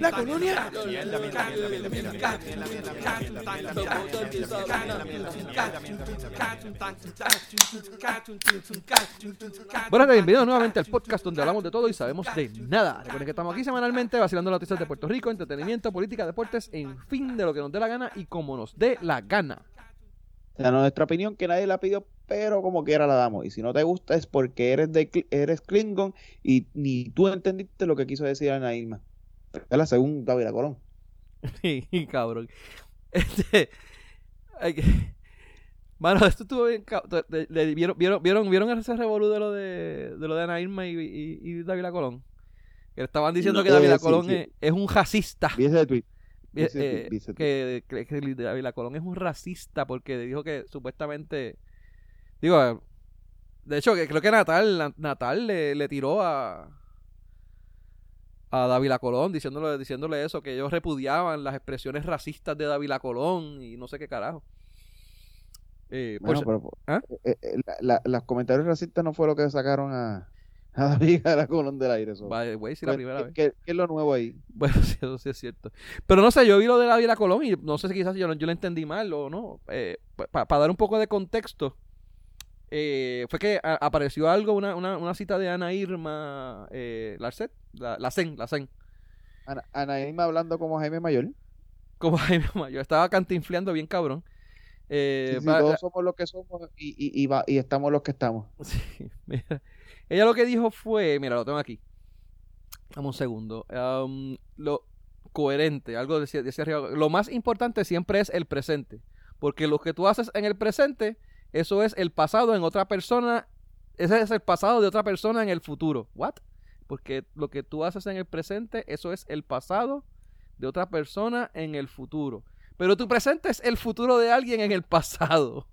La colonia. Buenas tardes, bienvenidos nuevamente al podcast donde hablamos de todo y sabemos de nada. Recuerden que estamos aquí semanalmente vacilando noticias de Puerto Rico, entretenimiento, política, deportes, en fin, de lo que nos dé la gana y como nos dé la gana. O sea, nuestra opinión que nadie la pidió, pero como quiera la damos. Y si no te gusta es porque eres de eres Klingon y ni tú entendiste lo que quiso decir Ana Irma. Es la segunda David Colón. Sí, cabrón. Este. hay que- Mano, esto estuvo bien. ¿Vieron, vieron, vieron, vieron ese revolú de lo de, de lo de Ana Irma y, y, y David Colón? Que estaban diciendo No, que David eh, sí, Colón sí. Es, es un racista. Vi ese tweet. Eh, eh, que, que, Colón es un racista porque dijo que supuestamente. Digo, eh, de hecho, que creo que Natal, Natal le, le tiró a. A Dávila Colón diciéndole, diciéndole eso, que ellos repudiaban las expresiones racistas de Dávila Colón y no sé qué carajo. Eh, Bueno, pero, ¿Ah? eh, eh, la- la- los comentarios racistas no fue lo que sacaron a, a David a la Colón del aire. so. by the way, sí, la ¿Qué- primera qué- vez. qué- qué es lo nuevo ahí? Bueno, sí, eso sí es cierto. Pero no sé, yo vi lo de Dávila Colón y no sé si quizás yo, lo- yo lo entendí mal o no. Para dar un poco de contexto, eh, fue que a- apareció algo, una, una, una cita de Ana Irma eh, Larcet, la, la CEN, la CEN. Ana, Ana Irma hablando como Jaime Mayor. Como Jaime Mayor, estaba cantinfleando bien cabrón. Eh, Sí, sí, todos somos los que somos y, y, y, va- y estamos los que estamos. Sí, mira. Ella lo que dijo fue, mira, lo tengo aquí. Dame un segundo. Lo coherente, algo decía, decía arriba. Lo más importante siempre es el presente. Porque lo que tú haces en el presente, eso es el pasado en otra persona. Ese es el pasado de otra persona en el futuro. ¿What? Porque lo que tú haces en el presente, eso es el pasado de otra persona en el futuro. Pero tu presente es el futuro de alguien en el pasado.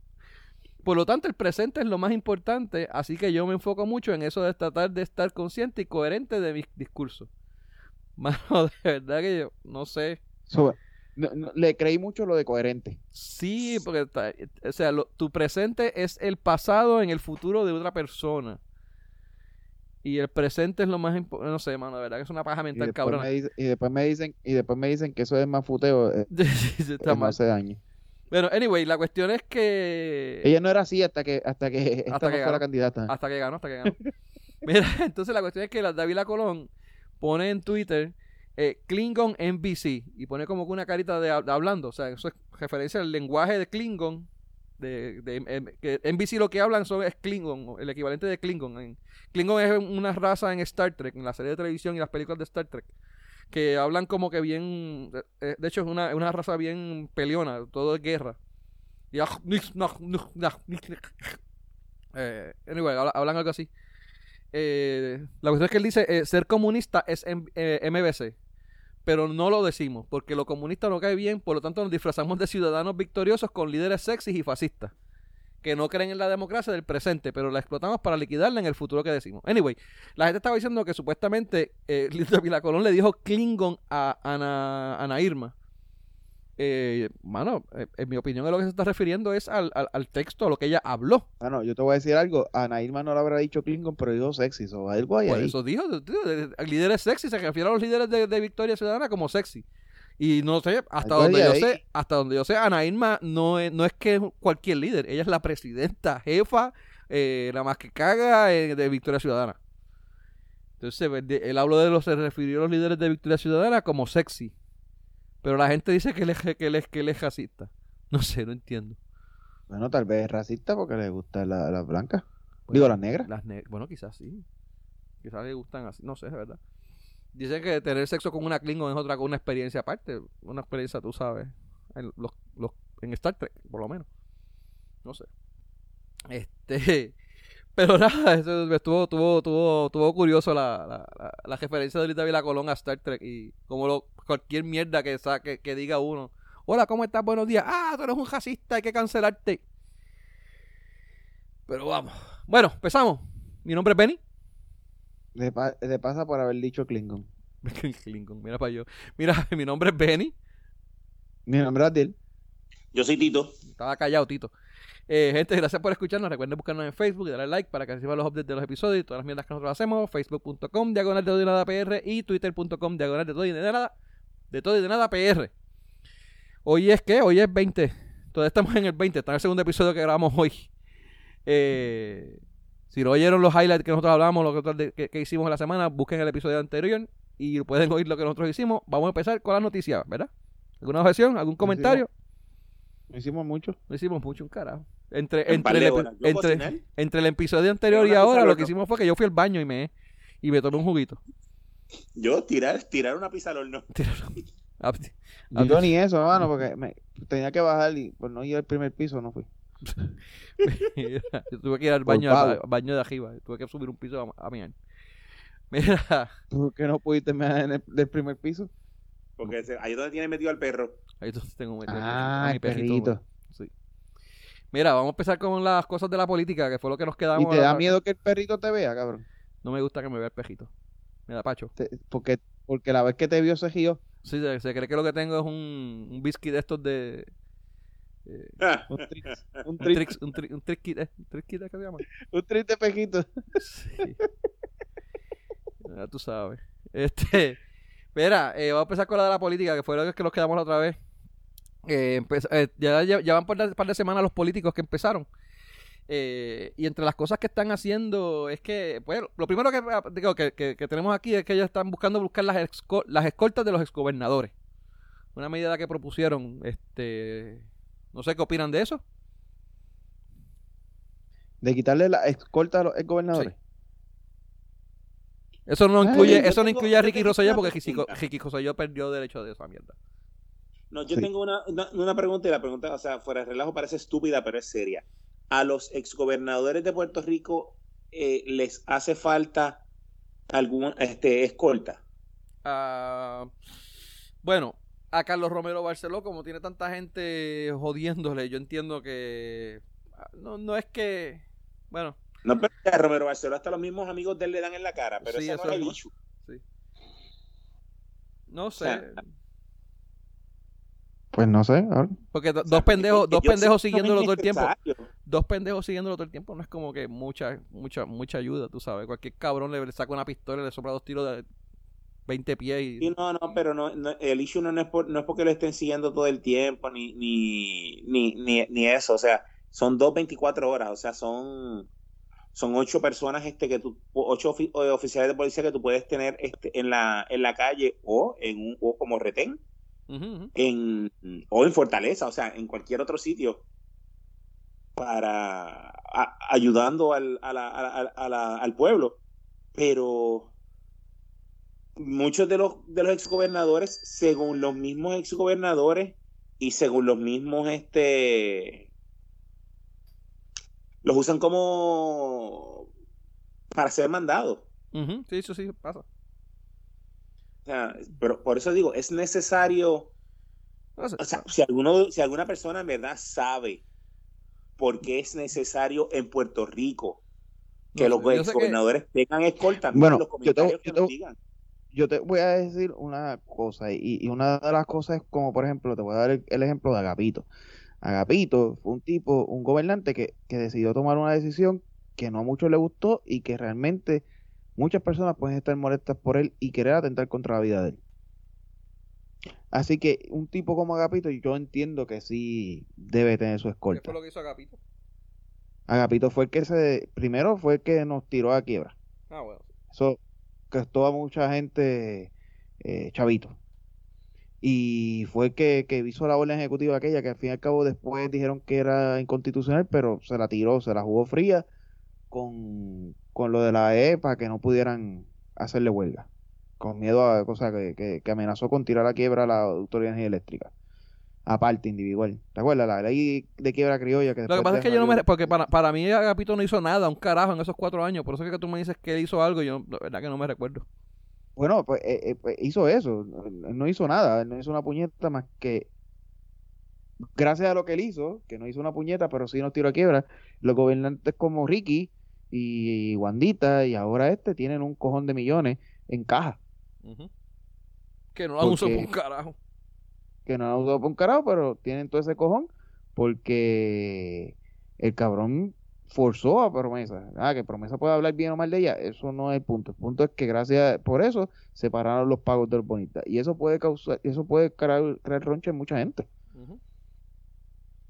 Por lo tanto, el presente es lo más importante, así que yo me enfoco mucho en eso de tratar de estar consciente y coherente de mis discursos. Mano, de verdad que yo no sé. So, no- no- le creí mucho lo de coherente. Sí, porque está- o sea, lo- tu presente es el pasado en el futuro de otra persona. Y el presente es lo más importante. No sé, mano, de verdad que es una paja mental dice- y después me dicen y después me dicen que eso es más futeo eh, Sí, sí, está eh, no hace daño. Bueno, anyway, la cuestión es que. Ella no era así hasta que hasta que esta Hasta no que fue ganó. la candidata. Hasta que ganó, hasta que ganó. Mira, entonces la cuestión es que la Davila Colón pone en Twitter eh, Klingon NBC y pone como que una carita de, de hablando. O sea, eso es referencia al lenguaje de Klingon. De, de- em- que NBC lo que hablan son, es Klingon, el equivalente de Klingon. En- Klingon es una raza en Star Trek, en la serie de televisión y las películas de Star Trek. Que hablan como que bien. eh, De hecho, es una, una raza bien peleona, todo es guerra. Y, ah, eh, anyway, habla- hablan algo así. Eh, la cuestión es que él dice, eh, ser comunista es M- eh, MBC, pero no lo decimos, porque lo comunista no cae bien, por lo tanto nos disfrazamos de ciudadanos victoriosos con líderes sexys y fascistas, que no creen en la democracia del presente, pero la explotamos para liquidarla en el futuro que decimos. Anyway, la gente estaba diciendo que supuestamente eh, Vila Colón le dijo Klingon a Ana, Ana Irma. Eh, mano, eh, en mi opinión, a lo que se está refiriendo es al, al, al texto, a lo que ella habló. Bueno, yo te voy a decir algo. Ana Irma no le habrá dicho Klingon, pero dijo sexy. O algo Por ahí. eso dijo, tío, líderes sexy, se refiere a los líderes de, de Victoria Ciudadana como sexy. Y no sé, hasta donde yo ahí. sé, hasta donde yo sé, Ana Irma no es, no es que es cualquier líder, ella es la presidenta, jefa, eh, la más que caga eh, de Victoria Ciudadana. Entonces, pues, él habló de los, se refirió a los líderes de Victoria Ciudadana como sexy. Pero la gente dice que él es, que él es, que él es racista. No sé, no entiendo. Bueno, tal vez es racista porque le gusta la, la blanca. Bueno, Digo, las negras. Las ne- bueno, quizás sí. Quizás le gustan así. No sé, es verdad. Dicen que tener sexo con una Klingon es otra una experiencia aparte. Una experiencia, tú sabes. En, los, los- en Star Trek, por lo menos. No sé. Este. Pero nada, eso estuvo, estuvo, estuvo, estuvo curioso la, la, la, referencia de Lita Vila Colón a Star Trek y como cualquier mierda que, saque, que diga uno. Hola, ¿cómo estás? Buenos días. Ah, tú eres un racista, hay que cancelarte. Pero vamos. Bueno, empezamos. Mi nombre es Benny. Le, pa- le pasa por haber dicho Klingon. Klingon, mira para yo. Mira, mi nombre es Benny. Mi nombre es Adil. Yo soy Tito. Estaba callado, Tito. Eh, gente, gracias por escucharnos. Recuerden buscarnos en Facebook y darle like para que reciban los updates de los episodios y todas las mierdas que nosotros hacemos. Facebook.com, diagonal de todo y de nada PR y Twitter.com, diagonal de todo y de nada, de todo y de nada PR. Hoy es que, hoy es 20. Todavía estamos en el 20. Está en el segundo episodio que grabamos hoy. Eh, si no oyeron los highlights que nosotros hablamos, lo que, de- que- que hicimos en la semana, busquen el episodio anterior y pueden oír lo que nosotros hicimos. Vamos a empezar con las noticias, ¿verdad? ¿Alguna objeción? ¿Algún comentario? No hicimos mucho. No hicimos mucho, un carajo. Entre, entre, el, entre, el episodio anterior y ahora, lo que hicimos fue que yo fui al baño y me, y me tomé un juguito. Yo tirar, tirar una pizza al horno. Yo ni eso, mano, porque me, tenía que bajar y por no ir al primer piso no fui. yo tuve que ir al baño, al baño de arriba. Tuve que subir un piso a, a miar. Mira, ¿Por qué no pudiste mear en el del primer piso? Porque se- ahí es donde tiene metido al perro. ahí entonces tengo metido Ah, a mi el perrito. perrito. Sí. Mira, vamos a empezar con las cosas de la política, que fue lo que nos ¿Y quedamos. te la da miedo que el perrito te vea, cabrón? No me gusta que me vea el pejito. Me da pacho. Te- porque, porque la vez que te vio se gió. Sí, se, se cree que lo que tengo es un, un biscuit de estos de. Eh, Ah, Un trix, un un trix, trix, un, tri, un trick kit, ¿eh? ¿qué se llama? un trix de pejito. Sí. Ya tú sabes. Este. Mira, eh, vamos a empezar con la de la política, que fue lo que nos quedamos la otra vez. Eh, empez- eh, ya, ya, van por un par de semanas los políticos que empezaron. Eh, y entre las cosas que están haciendo es que, pues, lo primero que, digo, que, que- que tenemos aquí es que ellos están buscando buscar las, las escoltas de los exgobernadores. Una medida que propusieron, este, no sé qué opinan de eso. De quitarle la escolta a los gobernadores. Eso no incluye, eso no tengo- incluye a Ricky Rosselló porque Ricky. Ricky Rosselló perdió derecho de esa mierda. No, yo Sí. tengo una, una, una pregunta y la pregunta, o sea, fuera de relajo parece estúpida, pero es seria. ¿A los exgobernadores de Puerto Rico eh, les hace falta algún este, escolta? Ah, bueno, a Carlos Romero Barceló, como tiene tanta gente jodiéndole, yo entiendo que ah, no, no es que, bueno, No, pero a Romero Barceló hasta los mismos amigos de él le dan en la cara, pero Sí, ese eso no es el issue. no sé, sea, Pues no sé. a ver. porque do- O sea, dos pendejos, dos pendejos siguiéndolo todo el tiempo, dos pendejos siguiéndolo todo el tiempo no es como que mucha, mucha, mucha ayuda, tú sabes, cualquier cabrón le, le saca una pistola y le sopla dos tiros de 20 pies y... Sí, no, no, pero no, no- el issue no, no es por- no es porque lo estén siguiendo todo el tiempo, ni, ni, ni, ni, ni eso, o sea, son dos 24 horas, o sea, son, son ocho personas este que tú, ocho ofi- eh, oficiales de policía que tú puedes tener este en la, en la calle o en un, o como retén Ujú, ujú. en, o en Fortaleza, o sea, en cualquier otro sitio para a- ayudando al, a la- a la- la- al pueblo. Pero muchos de los, de los exgobernadores, según los mismos exgobernadores y según los mismos, este, los usan como para ser mandados. Ujú, Sí, eso sí pasa. O sea, pero por eso digo, es necesario No sé. O sea, si, alguno, si alguna persona en verdad sabe por qué es necesario en Puerto Rico que No los que- gobernadores tengan escolta, Bueno, los yo comentarios que yo nos digan. Yo te voy a decir una cosa, y, y una de las cosas es como, por ejemplo, te voy a dar el, el ejemplo de Agapito. Agapito fue un tipo, un gobernante que, que decidió tomar una decisión que no a muchos le gustó y que realmente muchas personas pueden estar molestas por él y querer atentar contra la vida de él. Así que un tipo como Agapito, yo entiendo que sí debe tener su ¿Qué escolta. fue lo que hizo Agapito? Agapito fue el que se, primero fue el que nos tiró a quiebra. Ah, bueno. Eso costó a mucha gente eh, chavito. Y fue que, que hizo la orden ejecutiva aquella que al fin y al cabo después dijeron que era inconstitucional, pero se la tiró, se la jugó fría con, con lo de la E para que no pudieran hacerle huelga. Con miedo a cosas que, que, amenazó con tirar a quiebra a la Autoridad Eléctrica. Aparte, individual. ¿Te acuerdas? La ley de quiebra criolla que Lo que pasa es que yo no me... Porque para, para mí Agapito no hizo nada, un carajo en esos cuatro años. Por eso es que tú me dices que él hizo algo y yo, la verdad que no me recuerdo. Bueno, pues, eh, eh, pues, hizo eso, no hizo nada, no hizo una puñeta más que gracias a lo que él hizo, que no hizo una puñeta, pero sí nos tiró a quiebra, los gobernantes como Ricky y Wandita y ahora este tienen un cojón de millones en caja. Que no la uso por un carajo. Que no han usado por un carajo, pero tienen todo ese cojón porque el cabrón forzó a promesa. Ah, que promesa puede hablar bien o mal de ella. Eso no es el punto. El punto es que gracias por eso separaron los pagos de los bonitas. Y eso puede causar, eso puede crear, crear roncha en mucha gente.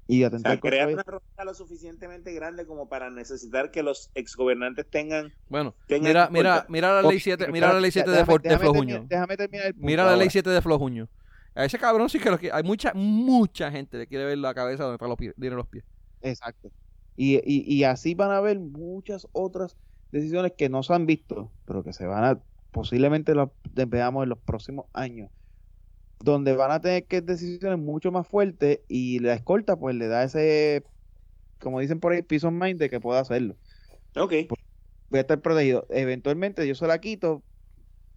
Y O atentar sea, crear una ronda lo suficientemente grande como para necesitar que los exgobernantes tengan, Bueno, tengan mira, mira, mira la ley 7, pero mira la ley 7 de, de Flojuño. terminar- Déjame terminar el punto Mira la ley ahora. 7 de Flojuño. A ese cabrón sí que lo que hay mucha mucha gente le quiere ver la cabeza donde están los pies, tiene los pies. Exacto. Y, y, y así van a haber muchas otras decisiones que no se han visto, pero que se van a, posiblemente las veamos en los próximos años, donde van a tener que decisiones mucho más fuertes y la escolta pues le da ese, como dicen por ahí, peace of mind de que pueda hacerlo. Ok, Voy a estar protegido. Eventualmente yo se la quito,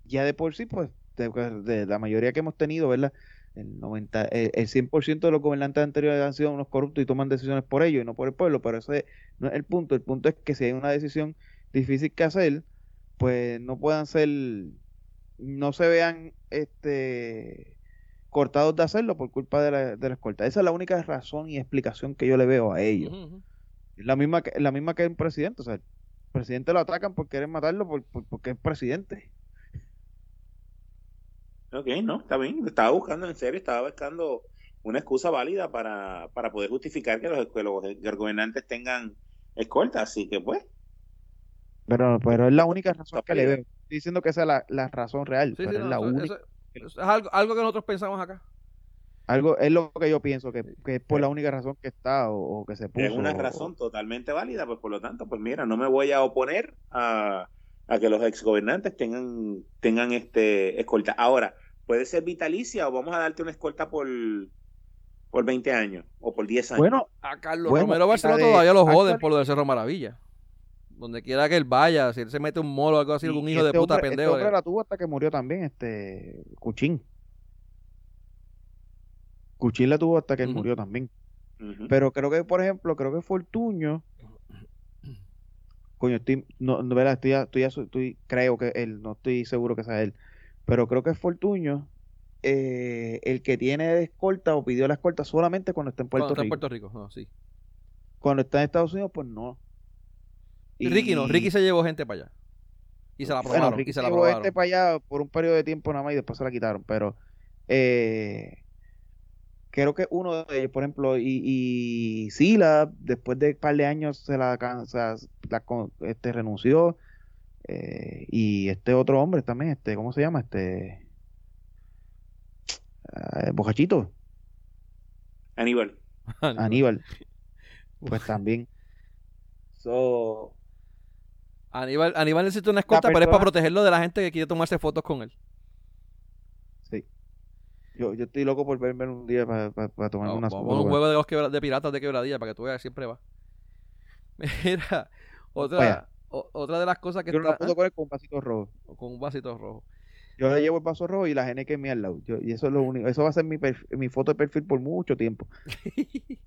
ya de por sí pues, de, de la mayoría que hemos tenido, ¿verdad? El, 90, el, el 100% de los gobernantes anteriores han sido unos corruptos y toman decisiones por ellos y no por el pueblo, pero ese no es el punto. El punto es que si hay una decisión difícil que hacer, pues no puedan ser, no se vean este cortados de hacerlo por culpa de la, de la escolta. Esa es la única razón y explicación que yo le veo a ellos. Es la misma que, la misma que un presidente. O sea, el presidente lo atacan por querer matarlo por, por- porque es presidente. Ok, no, está bien. Estaba buscando, en serio, estaba buscando una excusa válida para, para poder justificar que los, que los gobernantes tengan escolta. Así que, pues, Pero, pero es la única razón que le veo. Estoy diciendo que esa es la, la razón real. Sí, pero sí, es no, la eso- única. eso- eso es algo, algo que nosotros pensamos acá. Algo, es lo que yo pienso, que, que es por la única razón que está o, o que se puso. es una o- razón totalmente válida. Pues, por lo tanto, pues mira, no me voy a oponer a, a que los exgobernantes tengan, tengan este escolta. Ahora, puede ser vitalicia o vamos a darte una escolta por, por 20 años o por 10 años. Bueno, A Carlos Bueno, Romero de- todavía lo joden por lo del Cerro Maravilla. Donde quiera que él vaya, si él se mete un molo o algo así, algún hijo de este puta hombre- pendejo. Este hombre la tuvo hasta que murió también, este Cuchín. Cuchín la tuvo hasta que él murió también. Pero creo que, por ejemplo, creo que Fortuño. Coño, estoy, no, no. Estoy, estoy, estoy- creo que él, no estoy seguro que sea él. Pero creo que es Fortuño eh, el que tiene escolta o pidió la escolta solamente cuando está en Puerto Cuando está en Rico. Puerto Rico, no, sí. Cuando está en Estados Unidos, pues no. Y Ricky no, Ricky se llevó gente para allá. Y se la Bueno, aprobaron. Ricky y se la llevó este para allá por un periodo de tiempo nada más y después se la quitaron. Pero eh, creo que uno de ellos, por ejemplo, y, y Sila, después de un par de años, se la, sea, la con- este, renunció. Eh, y este otro hombre también, este, ¿cómo se llama? Este. eh, Bocachito, Aníbal. Aníbal. Pues también. So, Aníbal, Aníbal necesita una escolta, pero es persona- para protegerlo de la gente que quiere tomarse fotos con él. sí. Yo, yo estoy loco por verme un día para tomarme Vamos, unas vamos a un juego de, los quebra- de piratas de quebradilla para que tú veas, siempre va. Mira, otra, Vaya. O- otra de las cosas que Yo no la está puedo coger con un vasito rojo. con un vasito rojo. Yo le llevo el vaso rojo y la gene que me al lado. Yo- y eso es lo único. Eso va a ser mi, mi foto de perfil por mucho tiempo.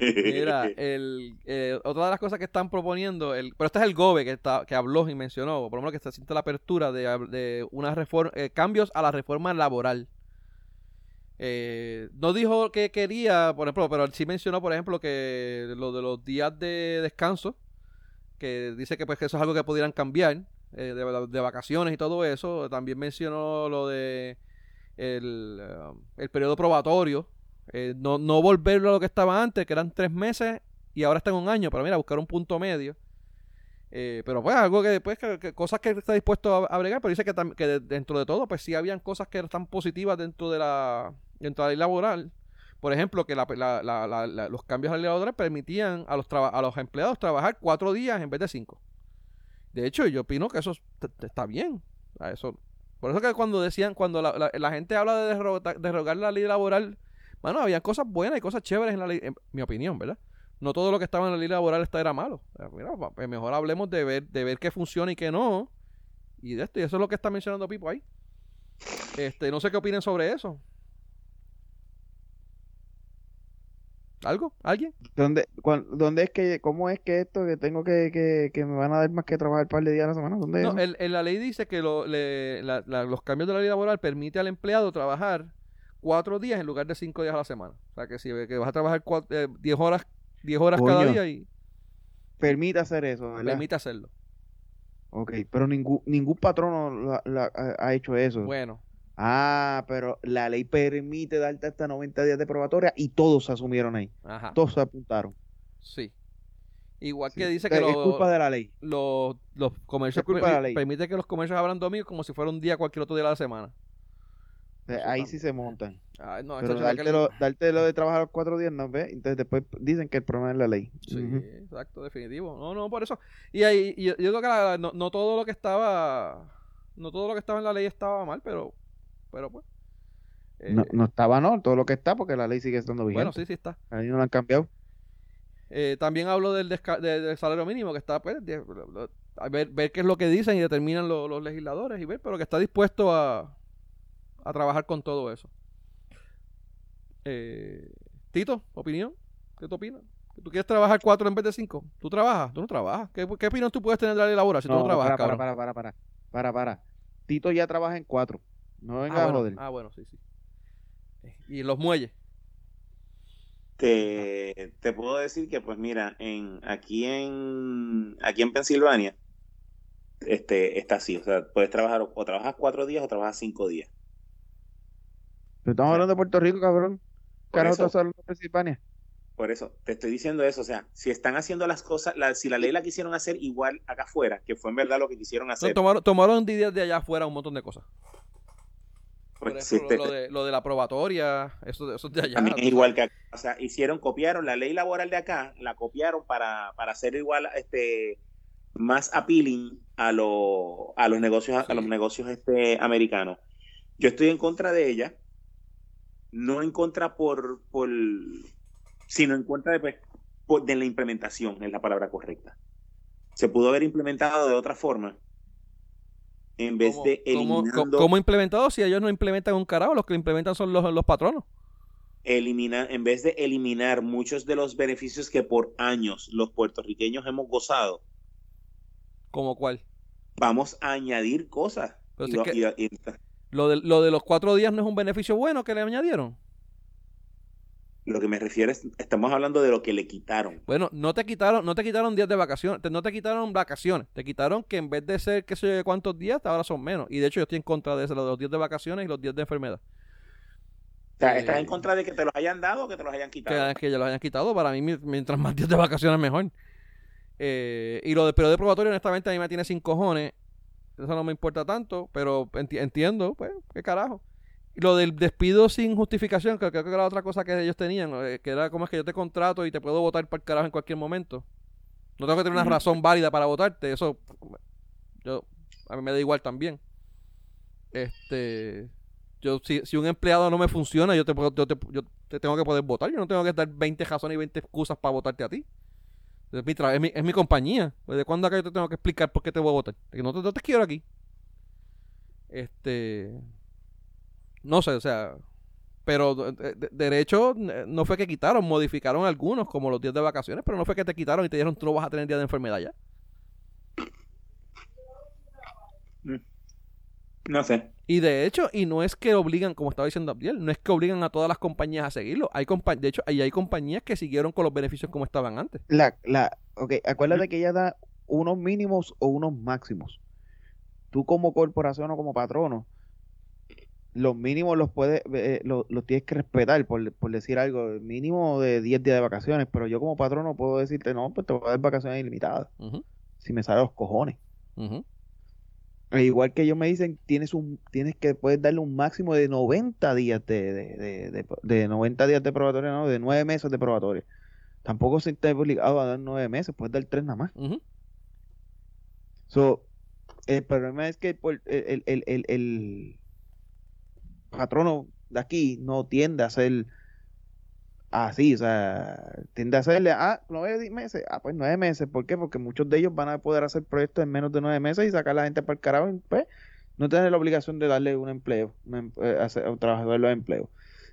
Mira, el, eh, otra de las cosas que están proponiendo, el, pero este es el GOBE que, está, que habló y mencionó, por lo menos que se siente la apertura de, de unas reform- eh, cambios a la reforma laboral. Eh, no dijo que quería, por ejemplo, pero sí mencionó, por ejemplo, que lo de los días de descanso, que dice que pues que eso es algo que pudieran cambiar, eh, de, vacaciones y todo eso. También mencionó lo de el, eh, el periodo probatorio, eh, no, no volverlo a lo que estaba antes, que eran tres meses y ahora está en un año, pero mira, buscar un punto medio. Eh, pero pues algo que, pues, que, cosas que está dispuesto a, a bregar, pero dice que, que de- dentro de todo, pues sí habían cosas que están positivas dentro de la, dentro de la ley laboral. Por ejemplo, que la- los cambios a la ley laboral permitían a los, a los empleados trabajar cuatro días en vez de cinco. De hecho, yo opino que eso está bien. Eso, por eso que cuando decían, cuando la, gente habla de derrotar- derrogar la ley laboral, bueno, había cosas buenas y cosas chéveres en la ley, en mi opinión, ¿verdad? No todo lo que estaba en la ley laboral está era malo. Mira, pues mejor hablemos de ver, de ver qué funciona y qué no. Y de esto, y eso es lo que está mencionando Pipo ahí. Este, no sé qué opinen sobre eso. ¿Algo? ¿Alguien? ¿Dónde, dónde es que, cómo es que esto que tengo que, que, que me van a dar más que trabajar un par de días a la semana? ¿Dónde No, el- el- la ley dice que lo- le- la- la- los cambios de la ley laboral permite al empleado trabajar cuatro días en lugar de cinco días a la semana. O sea, que si que vas a trabajar cua- eh, diez horas, diez horas cada día y permite hacer eso, ¿verdad? Permite hacerlo. Ok, pero ningún, ningún patrono la- ha hecho eso. Bueno, Ah, pero la ley permite darte hasta 90 días de probatoria y todos se asumieron ahí. ajá. Todos se apuntaron. Sí. Igual Sí. que dice O que es lo- culpa de la ley. los, los comercios Es culpa de la ley. permite que los comercios abran domingos como si fuera un día cualquier otro día de la semana. O sea, Eso ahí sí se montan. Ay, no, Pero dártelo, dártelo de trabajar los cuatro días, ¿no ves? Entonces después dicen que el problema es la ley. Sí, exacto, definitivo. No, no, por eso. Y ahí, y yo, yo creo que la- no, no todo lo que estaba, no todo lo que estaba en la ley estaba mal, pero, pero pues. eh, No, no estaba, no, todo lo que está, porque la ley sigue estando bueno, vigente. sí, sí está. Ahí no la han cambiado. Eh, también hablo del, de- del salario mínimo que está, pues, de- lo- a ver, ver qué es lo que dicen y determinan lo- los legisladores y ver, pero que está dispuesto a, a trabajar con todo eso. Eh, Tito, opinión, ¿qué tú opinas? ¿Tú quieres trabajar cuatro en vez de cinco? ¿Tú trabajas? ¿Tú no trabajas? ¿Qué, qué opinión tú puedes tener de la ley laboral si tú no trabajas, para, para, para, para, para, para, para. Tito ya trabaja en cuatro. No venga ah, a bueno, joder. ah, bueno, sí, sí. Eh, Y los muelles. Te, te puedo decir que, pues mira, en, aquí en aquí en Pensilvania, este, está así. O sea, puedes trabajar o, o trabajas cuatro días o trabajas cinco días. Pero estamos hablando de Puerto Rico, cabrón. Por Carajo, estás hablando de Pensilvania. Por eso, te estoy diciendo eso. O sea, si están haciendo las cosas, la- si la ley la quisieron hacer igual acá afuera, que fue en verdad lo que quisieron No, hacer. tomaron, tomaron de ideas de allá afuera un montón de cosas. Por ejemplo, lo, de, lo de la probatoria, eso, eso es de allá. También es igual que acá. O sea, hicieron, copiaron la ley laboral de acá, la copiaron para, para hacer igual, este, más appealing a, lo- a los negocios, Sí. a los negocios este, americanos. Yo estoy en contra de ella, no en contra por, por sino en contra de, pues, por- de la implementación, es la palabra correcta. Se pudo haber implementado de otra forma, en vez ¿Cómo- de cómo- eliminando... cómo implementado si ellos no implementan un carajo? Los que implementan son los, los patronos. eliminar, en vez de eliminar muchos de los beneficios que por años los puertorriqueños hemos gozado, ¿Como cuál? vamos a añadir cosas. Pero Y si lo- es que- y- y- Lo de, lo de los cuatro días no es un beneficio bueno que le añadieron. Lo que me refiero es, estamos hablando de lo que le quitaron. Bueno, no te quitaron, no te quitaron días de vacaciones, te- no te quitaron vacaciones, te quitaron que en vez de ser qué sé yo cuántos días, ahora son menos. Y de hecho yo estoy en contra de eso, los días de vacaciones y los días de enfermedad. O sea, Eh, ¿estás en contra de que te los hayan dado o que te los hayan quitado? que, que ya los hayan quitado. Para mí, mi- mientras más días de vacaciones, mejor. Eh, y lo de periodo de probatorio, honestamente, a mí me tiene sin cojones. Eso no me importa tanto, pero enti- entiendo, pues, qué carajo. Lo del despido sin justificación, que creo que era otra cosa que ellos tenían, eh, que era como es que yo te contrato y te puedo votar para el carajo en cualquier momento. No tengo que tener una razón válida para votarte, eso yo a mí me da igual también. Este, yo si, si un empleado no me funciona, yo te, puedo- yo te, yo te tengo que poder votar. Yo no tengo que dar 20 razones y 20 excusas para votarte a ti. Es mi, es mi, es mi compañía. ¿De cuándo acá yo te tengo que explicar por qué te voy a votar? Que no te, no te quiero aquí. Este. No sé, o sea. Pero de- de- derecho eh, no fue que quitaron, modificaron algunos, como los días de vacaciones, pero no fue que te quitaron y te dijeron tú no vas a tener día de enfermedad ya. No sé. Y de hecho, y no es que obligan, como estaba diciendo Abdiel, no es que obligan a todas las compañías a seguirlo. Hay compa de hecho, ahí hay compañías que siguieron con los beneficios como estaban antes. La, la, ok, acuérdate que ella da unos mínimos o unos máximos. Tú como corporación o como patrono, los mínimos los puedes, eh, los, los tienes que respetar, por, por decir algo, el mínimo de 10 días de vacaciones, pero yo como patrono puedo decirte, no, pues te voy a dar vacaciones ilimitadas, si me sale los cojones. E igual que ellos me dicen, tienes un, tienes que puedes darle un máximo de 90 días de, de, de, de, de 90 días de probatoria, no, de 9 meses de probatoria. Tampoco se está obligado a dar 9 meses, puedes dar 3 nada más. So, el problema es que por- el, el, el, el patrono de aquí no tiende a ser así, o sea, tiende a hacerle, ah, nueve meses, ah, pues nueve meses, ¿por qué? Porque muchos de ellos van a poder hacer proyectos en menos de nueve meses y sacar a la gente para el carajo, y, pues, no tener la obligación de darle un empleo, un, em- eh, hacer- a un trabajador los empleos.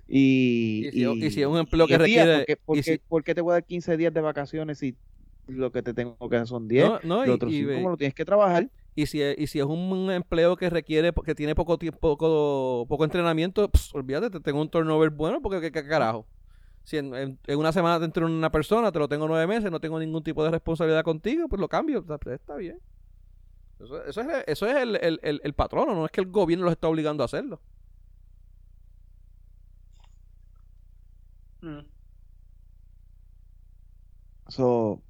Y, Y si- y si es un empleo que requiere- ¿por qué, por y qué- si- por qué te voy a dar 15 días de vacaciones si lo que te tengo que hacer son 10? No, no, y, Los otros lo tienes que trabajar. Y si, es- y si es un empleo que requiere, que tiene poco tiempo, poco, poco entrenamiento, pss, olvídate, te tengo un turnover bueno porque qué, qué carajo. Si en, en- en una semana te entro en una persona, te lo tengo nueve meses, no tengo ningún tipo de responsabilidad contigo, pues lo cambio. Está, está bien. Eso, eso es, eso es el, el, el, el patrono, no es que el gobierno los está obligando a hacerlo. Mm. So,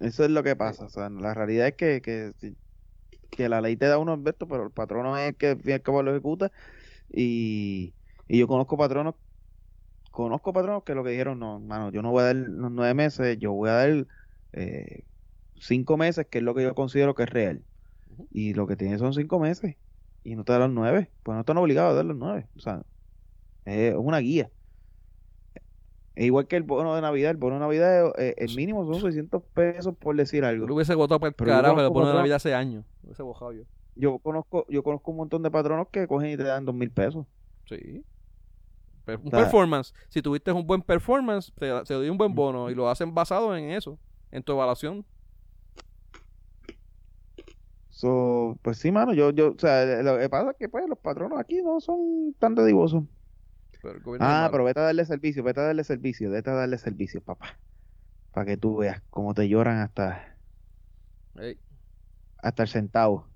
eso es lo que pasa. O sea, la realidad es que, que, que la ley te da unos vetos, pero el patrono es el que al fin y al cabo lo ejecuta. Y, y yo conozco patronos, conozco patronos que lo que dijeron, no, mano, yo no voy a dar los nueve meses, yo voy a dar eh, cinco meses, que es lo que yo considero que es real. Y lo que tiene son cinco meses. Y no te da los nueve. Pues no están obligados a dar los nueve. O sea, es una guía. Igual que el bono de Navidad. El bono de Navidad, eh, el mínimo son 600 pesos por decir Yo algo. lo hubiese votado para el Pero yo carajo, conozco pone patronos- Navidad hace años. Hubiese bojado yo. Yo conozco, yo conozco un montón de patronos que cogen y te dan dos mil pesos. Sí. Un sea- performance. Si tuviste un buen performance, te, te doy un buen bono. Y lo hacen basado en eso, en tu evaluación. So, pues sí, mano, yo, yo, o sea, lo que pasa es que pues los patronos aquí no son tan dedivosos. Pero el gobierno es Ah, pero vete a darle servicio, vete a darle servicio, vete a darle servicio, papá. Para que tú veas cómo te lloran hasta, hasta el centavo.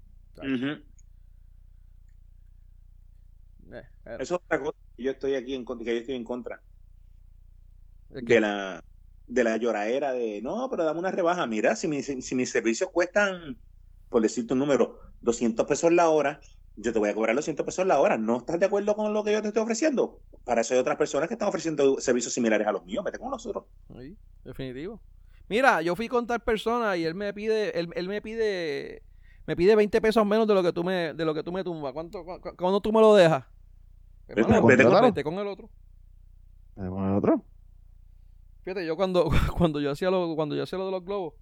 Eh, eh, Eso es otra cosa que yo estoy aquí en contra, que yo estoy en contra de la de la lloradera de no, pero dame una rebaja. Mira, si, mis- si mis servicios cuestan, por decirte un número, 200 pesos la hora, yo te voy a cobrar los 200 pesos la hora. ¿No estás de acuerdo con lo que yo te estoy ofreciendo? Para eso hay otras personas que están ofreciendo servicios similares a los míos. Vete con nosotros. Sí, definitivo. Mira, yo fui con tal persona y él me pide, él, él me pide, me pide 20 pesos menos de lo que tú me, de lo que tú me tumbas. ¿Cuánto, cu- cu- ¿Cuándo tú me lo dejas? Vete- Hermano, vete vete, con- vete con el otro. ¿Me pones otro? Fíjate, yo cuando, cuando yo hacía lo, cuando yo hacía lo de los globos,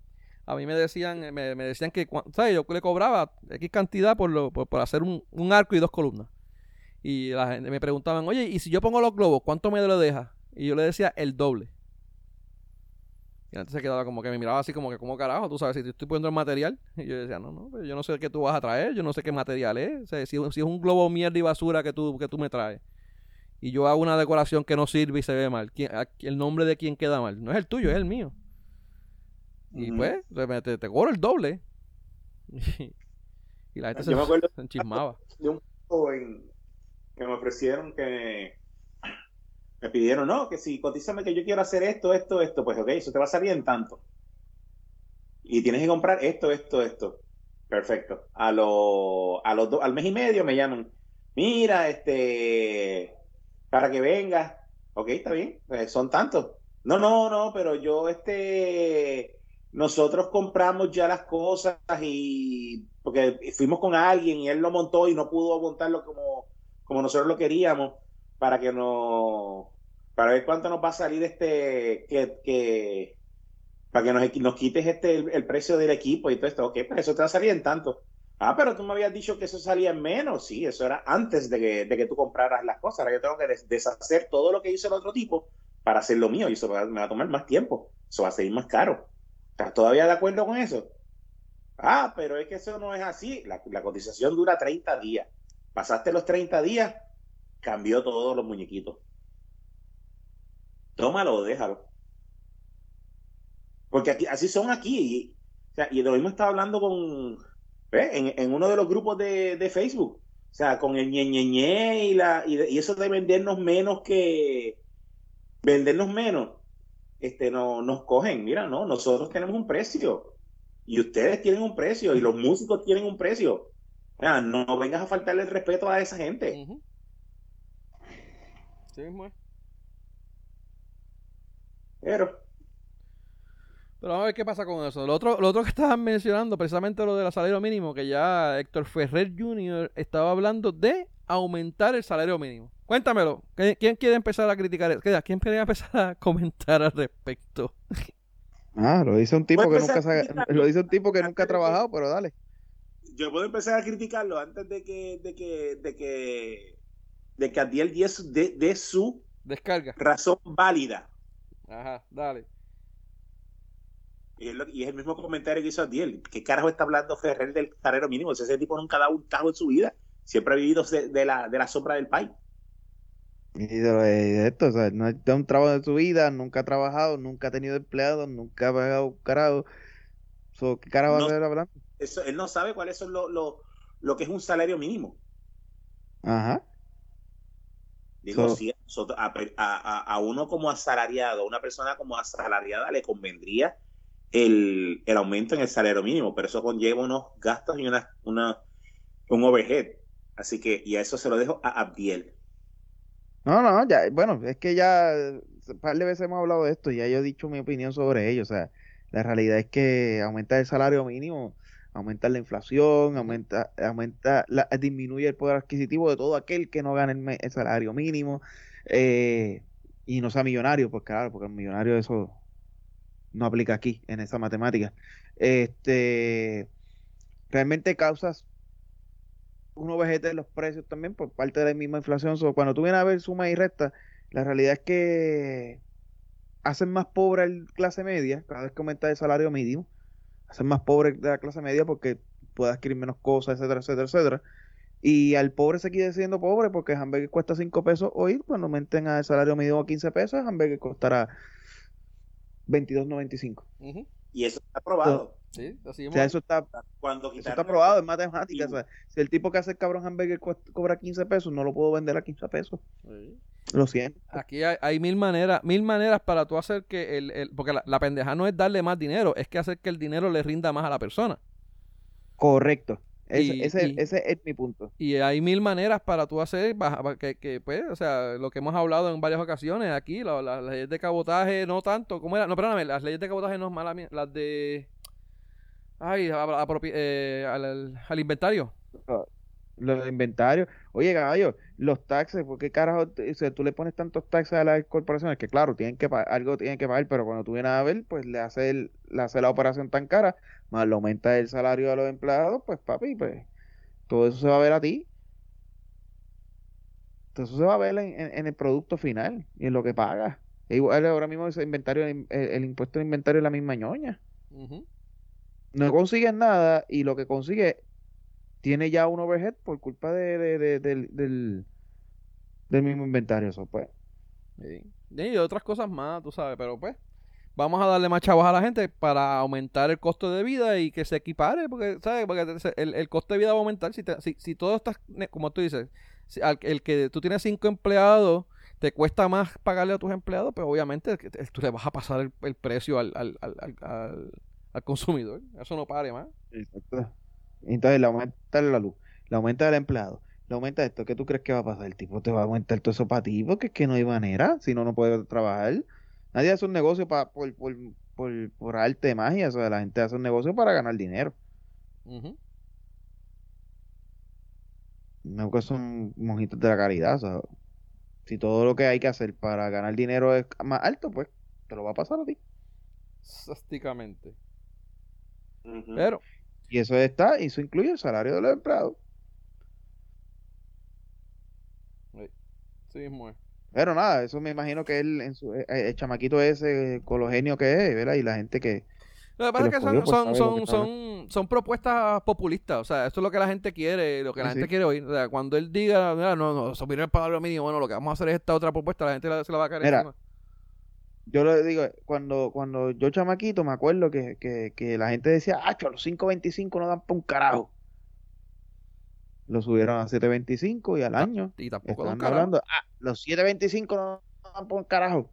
a mí me decían, me, decían que, ¿sabes? Yo le cobraba X cantidad por, lo, por, hacer un, un arco y dos columnas. Y la gente me preguntaban, oye, ¿y si yo pongo los globos, cuánto me lo deja? Y yo le decía el doble. Y antes se quedaba como que me miraba así como que, ¿cómo carajo? Tú sabes, si te estoy poniendo el material. Y yo decía, no, no, pero yo no sé qué tú vas a traer, yo no sé qué material es. O sea, si, si es un globo mierda y basura que tú, que tú me traes. Y yo hago una decoración que no sirve y se ve mal. ¿quién- a- el nombre de quién queda mal. No es el tuyo, es el mío. Y pues, te, cobro el doble. y la gente se, Yo me acuerdo- se enchismaba. de un joven que me ofrecieron que me pidieron, no, que si cotízame que yo quiero hacer esto, esto, esto, pues ok, eso te va a salir en tanto. Y tienes que comprar esto, esto, esto. Perfecto. A lo, a los do- al mes y medio me llaman, mira, este, para que vengas. Ok, está bien, pues son tantos. No, no, no, pero yo, este, nosotros compramos ya las cosas y porque fuimos con alguien y él lo montó y no pudo montarlo como, como nosotros lo queríamos para que no para ver cuánto nos va a salir este que, que para que nos, nos quites este el, precio del equipo y todo esto. Ok pues eso te va a salir en tanto. Ah pero tú me habías dicho que eso salía en menos. Sí eso era antes de que, de que tú compraras las cosas. Ahora yo tengo que des- deshacer todo lo que hizo el otro tipo para hacer lo mío y eso me va a tomar más tiempo. Eso va a salir más caro ¿estás todavía de acuerdo con eso? Ah, pero es que eso no es así. La, cotización dura 30 días. Pasaste los 30 días, cambió todos los muñequitos. Tómalo o déjalo. Porque aquí, así son aquí. Y, o sea, y lo mismo estaba hablando con. ¿ves? En, uno de los grupos de, de Facebook. O sea, con el ñe, ñe, y, la, y, y eso de vendernos menos que. Vendernos menos. Este, no, nos cogen. Mira, no, nosotros tenemos un precio. Y ustedes tienen un precio. Y los músicos tienen un precio. O sea, no vengas a faltarle el respeto a esa gente. Sí mismo es. Pero. Pero vamos a ver qué pasa con eso. Lo otro, lo otro que estaban mencionando, precisamente lo del salario mínimo, que ya Héctor Ferrer Jr. estaba hablando de aumentar el salario mínimo. Cuéntamelo. ¿Qui- ¿Quién quiere empezar a criticar eso? ¿Quién quiere empezar a comentar al respecto? Ah, lo dice un tipo que nunca lo dice un tipo que nunca ha de que- trabajado, pero dale. Yo puedo empezar a criticarlo antes de que, de que, de que, de que Adiel dé su, dé- dé su Descarga. razón válida. Ajá, dale. Y es, lo- y es el mismo comentario que hizo Adiel. ¿Qué carajo está hablando Ferrer del salario mínimo? Si ese tipo nunca ha dado un tajo en su vida. Siempre ha vivido de, de la, de la sombra del país. Y de, lo de esto, o sea, no ha un trabajo de su vida, nunca ha trabajado, nunca ha tenido empleados, nunca ha pagado un carajo. So, ¿Qué carajo va a hacer hablando? Eso, él no sabe cuál es lo, lo, lo que es un salario mínimo. Ajá. Digo, So- si a, a- a uno como asalariado, a una persona como asalariada le convendría el, el aumento en el salario mínimo, pero eso conlleva unos gastos y una, una, un overhead. Así que, y a eso se lo dejo a Abdiel. No, no, ya, bueno, es que ya un par de veces hemos hablado de esto, ya yo he dicho mi opinión sobre ello, o sea, la realidad es que aumentar el salario mínimo, aumenta la inflación, aumenta, aumenta, la, disminuye el poder adquisitivo de todo aquel que no gane el, el salario mínimo eh, y no sea millonario, pues claro, porque el millonario eso no aplica aquí en esa matemática. Este, realmente causas uno vejete en los precios también por parte de la misma inflación. So, cuando tú vienes a ver suma y resta, la realidad es que hacen más pobre la clase media cada vez que aumenta el salario mínimo. Hacen más pobre de la clase media porque puede adquirir menos cosas, etcétera, etcétera, etcétera. Y al pobre se sigue siendo pobre porque el hamburger cuesta 5 pesos hoy, cuando aumenten el salario mínimo a 15 pesos, el hamburger costará 22.95. Ujú. Y eso está aprobado. Sí, así O sea, eso está, Cuando eso está probado en matemáticas. O sea, si el tipo que hace el cabrón hamburger cobra 15 pesos, no lo puedo vender a 15 pesos. Lo siento. Aquí hay, hay mil maneras, mil maneras para tú hacer que el, el- porque la, la pendeja no es darle más dinero, es que hacer que el dinero le rinda más a la persona. Correcto. Ese, Y- ese, y- ese es mi punto. Y hay mil maneras para tú hacer que, que, pues, o sea, lo que hemos hablado en varias ocasiones aquí, la- la- las leyes de cabotaje no tanto, ¿cómo era? No, perdóname, las leyes de cabotaje no es mala mía, las de ay, a- a eh, al, al- inventario. Los inventarios. Oye, caballo, los taxes, ¿por qué carajo? O sea, tú le pones tantos taxes a las corporaciones que, claro, tienen que algo tienen que pagar, pero cuando tú vienes a ver, pues le hace, el- le hace la operación tan cara, más le aumenta el salario a los empleados, pues papi, pues todo eso se va a ver a ti. Todo eso se va a ver en, en- en el producto final y en lo que pagas. E Igual ahora mismo ese inventario, el, el impuesto de inventario es la misma ñoña. No consigues nada y lo que consigue tiene ya un overhead por culpa de, de- de- del, del, mismo inventario. Eso, pues. Sí. Y otras cosas más, tú sabes, pero pues vamos a darle más chavos a la gente para aumentar el costo de vida y que se equipare, porque, ¿sabes? Porque el, el costo de vida va a aumentar si, te- si, si todo está, como tú dices, si al- el que tú tienes cinco empleados, te cuesta más pagarle a tus empleados, pues obviamente tú le vas a pasar el, el precio al, al, al, al, consumidor. Eso no pare más. Exacto. Entonces le aumenta la luz, le aumenta el empleado, le aumenta esto. ¿Qué tú crees que va a pasar? El tipo te va a aumentar todo eso para ti, porque es que no hay manera, si no, no puede trabajar. Nadie hace un negocio pa- por, por, por, por arte de magia, o sea, la gente hace un negocio para ganar dinero. Ujú. No que son mojitos de la caridad, o sea, si todo lo que hay que hacer para ganar dinero es más alto, pues te lo va a pasar a ti. Sásticamente. Pero, Y eso está, y eso incluye el salario de los empleados. sí mismo. Pero nada, eso me imagino que él, en su, eh, el chamaquito ese, con lo genio que es, ¿verdad? Y la gente que... Lo que pasa es que son, son, son, son, son propuestas populistas. O sea, esto es lo que la gente quiere, lo que la gente quiere oír. O sea, cuando él diga, no, no, subir el salario mínimo, bueno, lo que vamos a hacer es esta otra propuesta, la gente se la va a caer encima. Yo le digo, cuando, cuando yo chamaquito me acuerdo que, que, que la gente decía, ah, los 5.25 no dan para un carajo. Lo subieron a 7.25 y al año Y tampoco están hablando, ah, los 7.25 no dan para un carajo.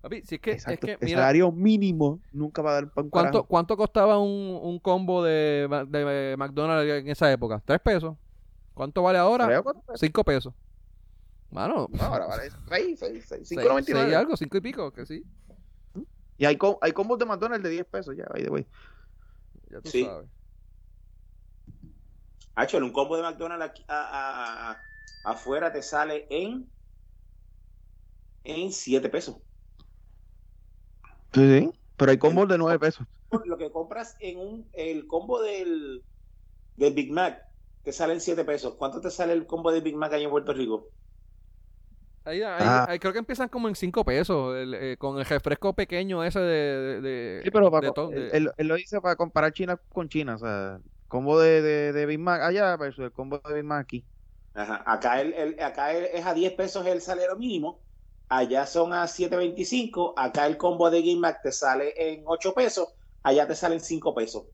Papi, si es que, Exacto. es que el mira, salario mínimo nunca va a dar para un ¿cuánto, carajo. ¿cuánto costaba un, un combo de, de McDonald's en esa época? ¿Tres pesos? ¿Cuánto vale ahora? ¿Tres o cuatro pesos? Cinco pesos. Mano, No, ahora vale 6, 6, 6, seis- 5.99. seis y algo, cinco y pico, que sí. Y hay, com- hay combos de McDonald's de 10 pesos ya, by the way. Ya tú Sí. sabes. Hacho, un combo de McDonald's aquí- a- a- a- afuera te sale en en 7 pesos. Sí, sí. Pero hay combos de 9 pesos. Lo que compras en un el combo del, del Big Mac te sale en 7 pesos. ¿Cuánto te sale el combo del Big Mac ahí en Puerto Rico? Ahí, ahí- Ah. ahí creo que empiezan como en 5 pesos, el, eh, con el refresco pequeño ese de... de, Sí, pero de para, él, de- él- él lo dice para comparar China con China. O sea, combo de, de, de Big Mac allá versus el combo de Big Mac aquí. Ajá. Acá, el, el- acá el- es a 10 pesos el salario mínimo, allá son a 7.25, acá el combo de Game Mac te sale en 8 pesos, allá te salen 5 pesos.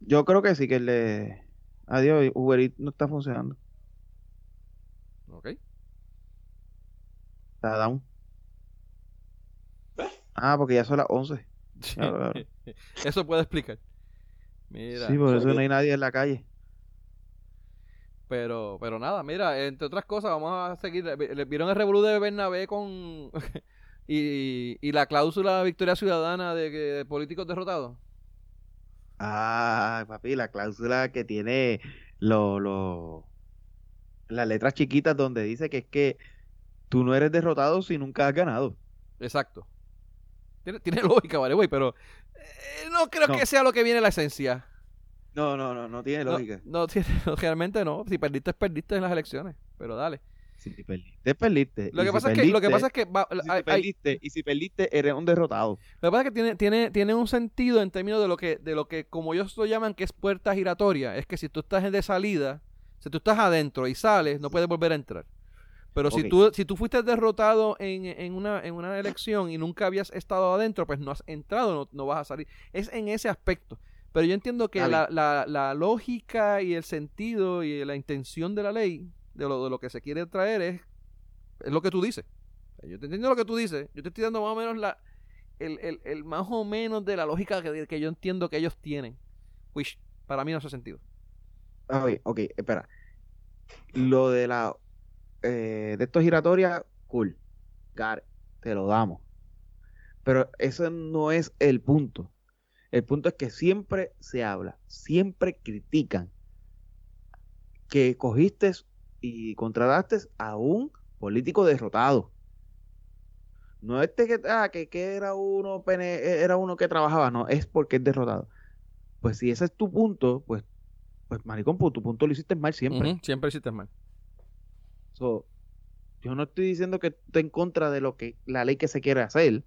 Yo creo que sí que el de. Adiós, Uber Eats no está funcionando. Ok. Está down. ¿Eh? Ah, porque ya son las 11. Claro, claro. Eso puede explicar. Mira. Sí, por eso no hay nadie en la calle. Pero, pero nada, mira, entre otras cosas, vamos a seguir. ¿Le- le ¿Vieron el revolú de Bernabé con. y, y la cláusula de victoria ciudadana de, que, de políticos derrotados? Ah, papi, la cláusula que tiene lo, lo- las letras chiquitas donde dice que es que tú no eres derrotado si nunca has ganado. Exacto. Tiene, tiene lógica, vale, güey, pero eh, no creo No. que sea lo que viene la esencia. No, no, no, no tiene lógica. no, tiene- no, realmente no. Si perdiste, perdiste en las elecciones. Pero dale. Si perdiste, perdiste. Lo que, si pasa es que, lo que perdiste- pasa es que va- si hay- hay- perdiste, y si perdiste, eres un derrotado. Lo que pasa es que tiene, tiene, tiene un sentido en términos de lo que, de lo que, como ellos lo llaman, que es puerta giratoria. Es que si tú estás de salida, si tú estás adentro y sales, no puedes volver a entrar. Pero si tú, si tú fuiste derrotado en, en una, en una elección y nunca habías estado adentro, pues no has entrado, no, no vas a salir. Es en ese aspecto. Pero yo entiendo que la, la, la lógica y el sentido y la intención de la ley, de lo, de lo que se quiere traer, es, es lo que tú dices. Yo te entiendo lo que tú dices. Yo te estoy dando más o menos la, el, el, el más o menos de la lógica que, que yo entiendo que ellos tienen. Which para mí no hace sentido. Ok, ok, espera. Lo de la eh, de estos giratoria, cool. Got it, te lo damos. Pero eso no es el punto. El punto es que siempre se habla, siempre critican que cogiste y contrataste a un político derrotado. No este que, ah, que, que era uno era uno que trabajaba, no, es porque es derrotado. Pues si ese es tu punto, pues pues maricón, pues, tu punto lo hiciste mal siempre. Siempre hiciste mal. So, yo no estoy diciendo que esté en contra de lo que la ley que se quiere hacer,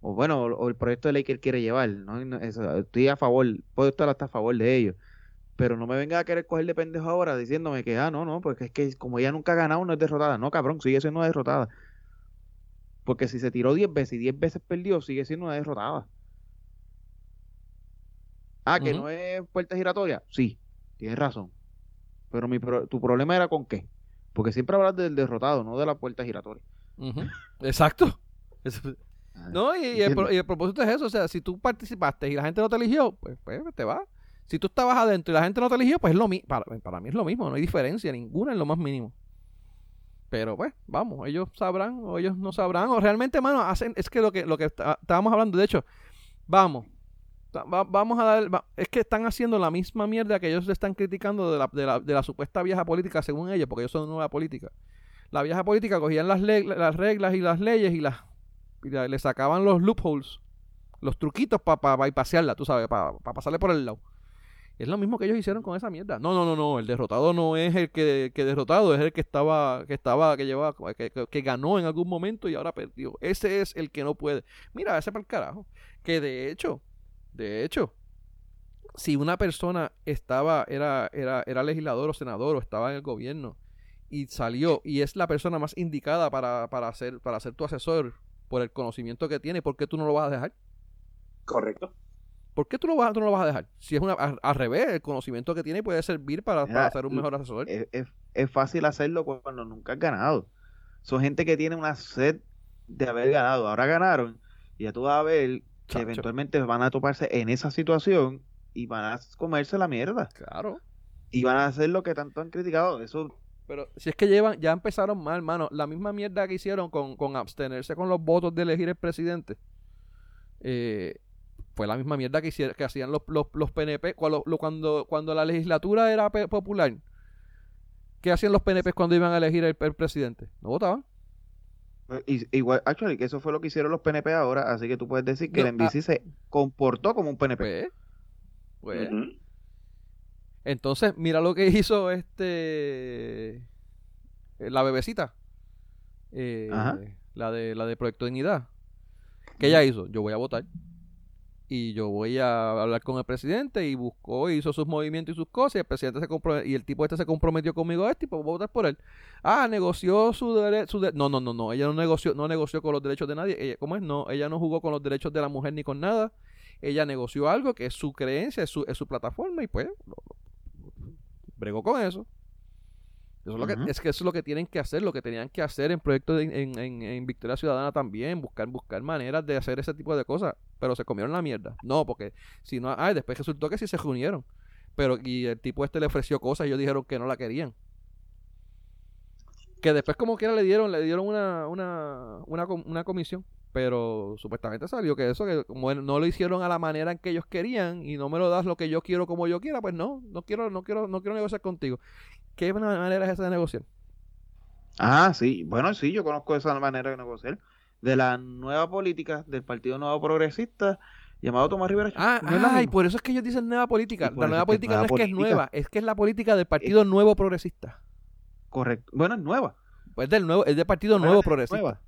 o bueno, o, o el proyecto de ley que él quiere llevar. ¿no? No, eso, estoy a favor, puedo estar hasta a favor de ello. Pero no me venga a querer coger de pendejo ahora diciéndome que, ah, no, no, porque es que como ella nunca ha ganado, no es derrotada. No, cabrón, sigue siendo una derrotada. Porque si se tiró 10 veces y 10 veces perdió, sigue siendo una derrotada. Ah, que no es puerta giratoria. Sí, tienes razón. Pero mi pro- tu problema era con qué? Porque siempre hablas del derrotado, no de la puerta giratoria. Exacto. Eso- No, y, y el, y propósito es eso. O sea, si tú participaste y la gente no te eligió, pues, pues te va. Si tú estabas adentro y la gente no te eligió, pues es lo mismo. Para, para mí es lo mismo. No hay diferencia ninguna en lo más mínimo. Pero pues, vamos, ellos sabrán o ellos no sabrán. O realmente, mano, hacen, es que lo que, lo que está- estábamos hablando, de hecho, vamos. Vamos a dar, es que están haciendo la misma mierda que ellos están criticando de la, de la, de la supuesta vieja política, según ellos, porque ellos son nueva política. La vieja política cogían las, las reglas y las leyes y las y le sacaban los loopholes, los truquitos para pa, bypasearla, tú sabes, para pasarle por el lado. Es lo mismo que ellos hicieron con esa mierda. No, no, no, no, el derrotado no es el que, que derrotado, es el que estaba, que estaba, que llevaba, que, que- que ganó en algún momento y ahora perdió. Ese es el que no puede. Mira, ese para el carajo. Que de hecho, de hecho, si una persona estaba, era, era, era legislador o senador o estaba en el gobierno y salió y es la persona más indicada para, para, ser, para ser tu asesor por el conocimiento que tiene, ¿por qué tú no lo vas a dejar? Correcto. ¿Por qué tú, lo vas, tú no lo vas a dejar? Si es una, al, al revés, el conocimiento que tiene puede servir para, para ser un mejor asesor. Es, es- es fácil hacerlo cu- cuando nunca has ganado. Son gente que tiene una sed de haber ganado. Ahora ganaron y ya tú vas a ver que eventualmente van a toparse en esa situación y van a comerse la mierda. Claro. Y van a hacer lo que tanto han criticado. Eso Pero si es que llevan, ya empezaron mal, mano. La misma mierda que hicieron con, con abstenerse con los votos de elegir el presidente. eh, fue la misma mierda que, hicieron, que hacían los, los, los PNP cuando, lo- cuando, cuando la legislatura era popular. ¿Qué hacían los PNP cuando iban a elegir el, el presidente? No votaban. Y- igual, actually, que eso fue lo que hicieron los PNP ahora, así que tú puedes decir que No, el NBC se comportó como un PNP. Pues, pues. Entonces, mira lo que hizo este eh, la bebecita. Eh, Ajá. la de la de Proyecto Dignidad. ¿Qué ella hizo? Yo voy a votar. Y yo voy a hablar con el presidente y buscó, hizo sus movimientos y sus cosas y el presidente se comprometió, y el tipo este se comprometió conmigo este tipo, voy a votar por él. Ah, negoció su derecho, no, no, no, no, ella no negoció, no negoció con los derechos de nadie, ella, ¿cómo es? No, ella no jugó con los derechos de la mujer ni con nada, ella negoció algo que es su creencia, es su, es su plataforma y pues bregó con eso. Eso es, lo que, es que eso es lo que tienen que hacer, lo que tenían que hacer en proyectos en, en, en, Victoria Ciudadana también, buscar, buscar maneras de hacer ese tipo de cosas, pero se comieron la mierda. No, porque si no, ay, después resultó que sí se reunieron, pero y el tipo este le ofreció cosas y ellos dijeron que no la querían. Que después como quiera le dieron, le dieron una, una, una, una comisión, pero supuestamente salió que eso, que como no lo hicieron a la manera en que ellos querían y no me lo das lo que yo quiero como yo quiera, pues no, no quiero, no quiero, no quiero negociar contigo. ¿Qué manera es esa de negociar? Ah, sí. Bueno, sí, yo conozco esa manera de negociar. De la nueva política del Partido Nuevo Progresista llamado Tomás Rivera. Ah, y por eso es que ellos dicen nueva política. La nueva política no es que es nueva, es que es la política del Partido Nuevo Progresista. Correcto. Bueno, es nueva. Pues del nuevo, es del Partido Nuevo Progresista.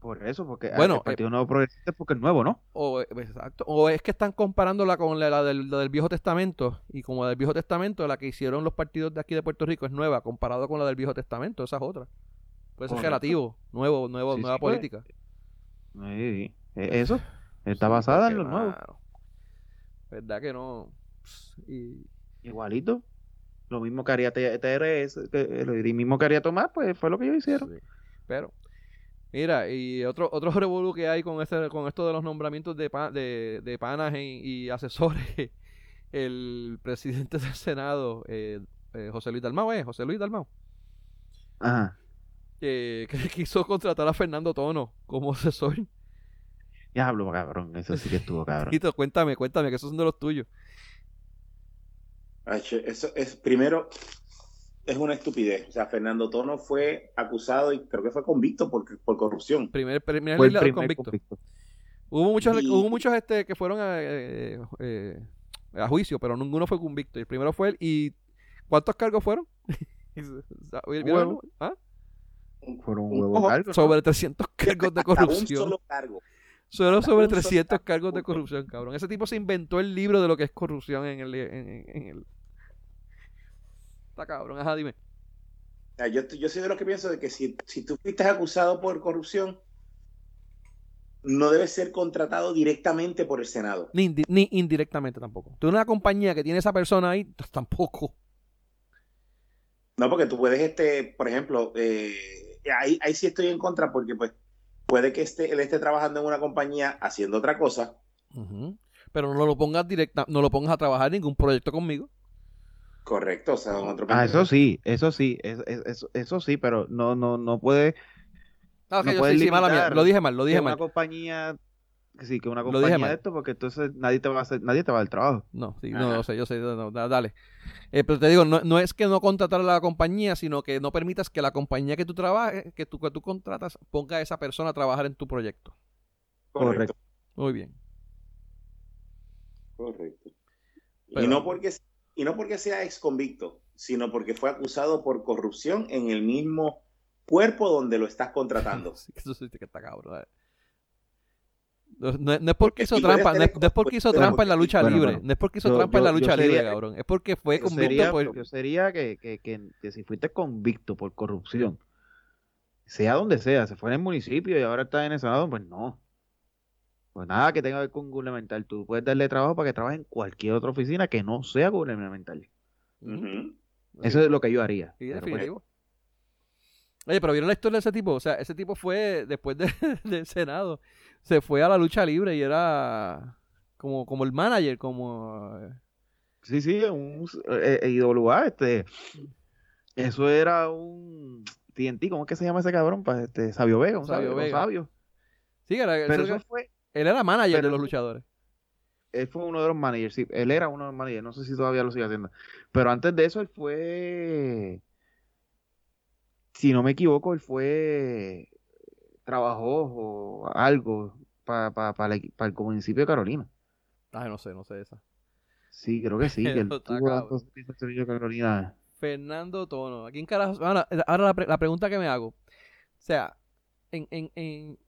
Por eso, porque bueno, el Partido Nuevo Progresista es porque es nuevo, ¿no? O, exacto. o es que están comparándola con la, del, Viejo Testamento, y como la del Viejo Testamento, la que hicieron los partidos de aquí de Puerto Rico es nueva, comparado con la del Viejo Testamento, esa es otra. Pues es relativo, nuevo, nuevo, nueva pues. política. Sí, e, eso, está basada en lo nuevo. ¿Verdad que no? Igualito. Lo mismo que haría TRS, lo mismo que haría Tomás, pues fue lo que ellos hicieron. Pero Mira, y otro otro revolú que hay con este, con esto de los nombramientos de, de, de panas y, asesores, el presidente del Senado, eh, eh, José Luis Dalmau, ¿eh? José Luis Dalmau. Ajá. que quiso contratar a Fernando Tono como asesor. Ya hablo, cabrón, eso sí que estuvo cabrón. cuéntame, cuéntame, que esos son de los tuyos. Eso es, primero, es una estupidez. O sea, Fernando Tono fue acusado y creo que fue convicto por, por corrupción. Primer, primer legislador convicto. Hubo muchos, hubo muchos este, que fueron a, eh, eh, a, juicio, pero ninguno fue convicto. El primero fue él. ¿Y cuántos cargos fueron? ¿Ah? Fueron huevos cargos. Sobre 300 cargos de corrupción. Un solo cargo. Solo sobre 300 cargos de corrupción, cabrón. Ese tipo se inventó el libro de lo que es corrupción en el, en el cabrón. Ajá, dime. Yo, yo soy de los que pienso de que si, tú fuiste acusado por corrupción, no debes ser contratado directamente por el Senado. Ni, ni indirectamente tampoco. Tú una compañía que tiene esa persona ahí, tampoco. No, porque tú puedes, este, por ejemplo, eh, ahí, ahí sí estoy en contra porque pues puede que esté, él esté trabajando en una compañía haciendo otra cosa. Pero no lo pongas directa, no lo pongas a trabajar en ningún proyecto conmigo. Correcto, o sea, otro Ah, eso sí, eso sí, eso, eso, sí, pero no, no, no puede. Ah, no, puede sí, mala mía. Lo dije mal, lo dije mal. Una compañía, sí, que una compañía de esto, porque entonces nadie te va a hacer, nadie te va a dar trabajo. No, sí, no, no sé, yo sé, dale. Eh, pero te digo, no, no, es que no contratar a la compañía, sino que no permitas que la compañía que tú trabajes, que tú, que tú contratas, ponga a esa persona a trabajar en tu proyecto. Correcto. Muy bien. Correcto. y no porque y no porque sea ex convicto, sino porque fue acusado por corrupción en el mismo cuerpo donde lo estás contratando. Eso sí que está cabrón. No, es porque hizo trampa, no es, porque hizo trampa en la lucha libre, no es porque hizo trampa en la lucha libre, cabrón, es porque fue convicto por... sería que, que, que, si fuiste convicto por corrupción, sea donde sea, se fue en el municipio y ahora está en el Senado, pues no. Pues nada que tenga que ver con gubernamental. Tú puedes darle trabajo para que trabaje en cualquier otra oficina que no sea gubernamental. Eso es lo que yo haría. Pues Oye, pero ¿vieron la historia de ese tipo? O sea, ese tipo fue, después del Senado, se fue a la lucha libre y era como, como el manager, como... Sí, sí, un eh, eh IWA, este... Eso era un TNT, ¿cómo es que se llama ese cabrón? Este, Sabio Vega, un sabio, sabio. Sí, era, pero eso fue él era manager de los luchadores. Él fue uno de los managers, sí. Él era uno de los managers. No sé si todavía lo sigue haciendo. Pero antes de eso, él fue. Si no me equivoco, él fue. Trabajó o algo para pa, pa, el municipio de Carolina. Ay, no sé, no sé esa. Sí, creo que sí. que él tuvo de Carolina. Fernando Tono. ¿A quién carajo? Ahora, ahora la, la, pregunta que me hago. O sea, en, en, en,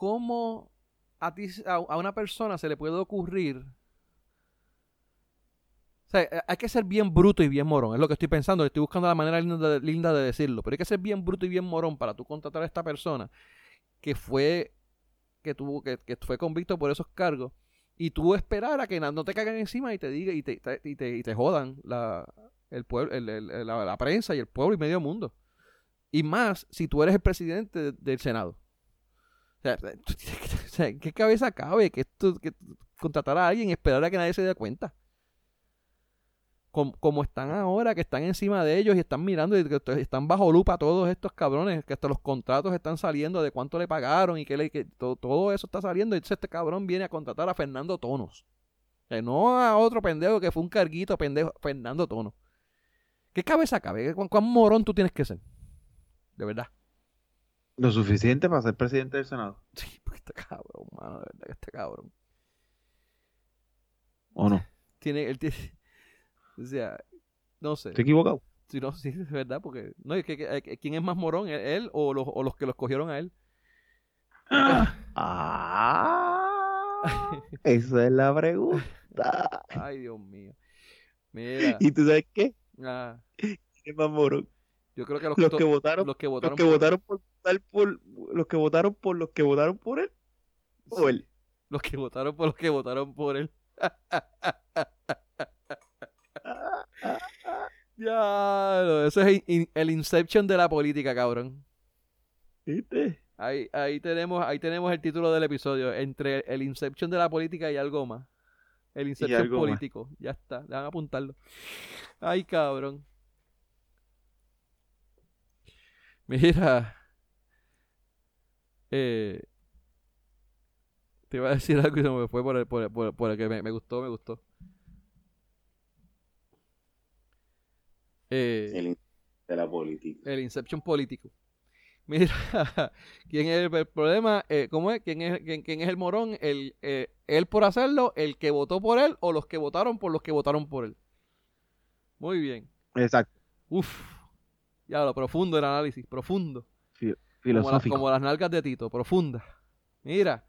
cómo a ti, a, una persona se le puede ocurrir. O sea, eh, hay que ser bien bruto y bien morón, es lo que estoy pensando, estoy buscando la manera linda de, decirlo, pero hay que ser bien bruto y bien morón para tú contratar a esta persona que fue que tuvo que, que fue convicto por esos cargos y tú esperar a que no te caigan encima y te diga y te, y te, y te jodan la, el pueblo, la, la prensa y el pueblo y medio mundo. Y más si tú eres el presidente de- del Senado. Que- o sea, ¿en ¿qué cabeza cabe que, que contratar a alguien y esperar a que nadie se dé cuenta? Como, como están ahora, que están encima de ellos y están mirando y que están bajo lupa todos estos cabrones, que hasta los contratos están saliendo de cuánto le pagaron y que, le, que to- todo eso está saliendo. Y este cabrón viene a contratar a Fernando Tonos. O no a otro pendejo que fue un carguito pendejo, Fernando Tonos. ¿Qué cabeza cabe? ¿Cuán, cuán morón tú tienes que ser? De verdad. Lo suficiente para ser presidente del Senado. Sí, porque este cabrón, mano, de verdad que este cabrón. ¿O no? Tiene, él tiene, o sea, no sé. Estoy equivocado. Si no, sí, es verdad, porque, no, es que, que- eh, ¿quién es más morón? ¿Él, él o, los, o los que los cogieron a él? Ah, esa es la pregunta. Ay, Dios mío. Mira, ¿Y tú sabes qué? ah, ¿Qué más morón? Yo creo que los, Los que votaron, los que los votaron que votaron por por los que votaron por los que votaron por él o él. los que votaron por los que votaron por él. Ya, ese es in- el Inception de la política, cabrón. ¿Viste? Ahí, ahí tenemos, ahí tenemos el título del episodio, entre el Inception de la política y algo más. El Inception más. político, ya está, van a apuntarlo. Ay, cabrón. Mira. Eh, te iba a decir algo y se me fue por el, por el- por el- por el que me, me gustó, me gustó. Eh, El de la política. el Inception político. Mira, ¿quién es el, el problema? Eh, ¿Cómo es? ¿Quién es, quién, quién es el morón? El, eh, ¿Él por hacerlo? ¿El que votó por él? ¿O los que votaron por los que votaron por él? Muy bien. Exacto. Uf. Ya lo profundo el análisis, profundo. Como, la- Filosófico. como las nalgas de Tito, profunda. Mira,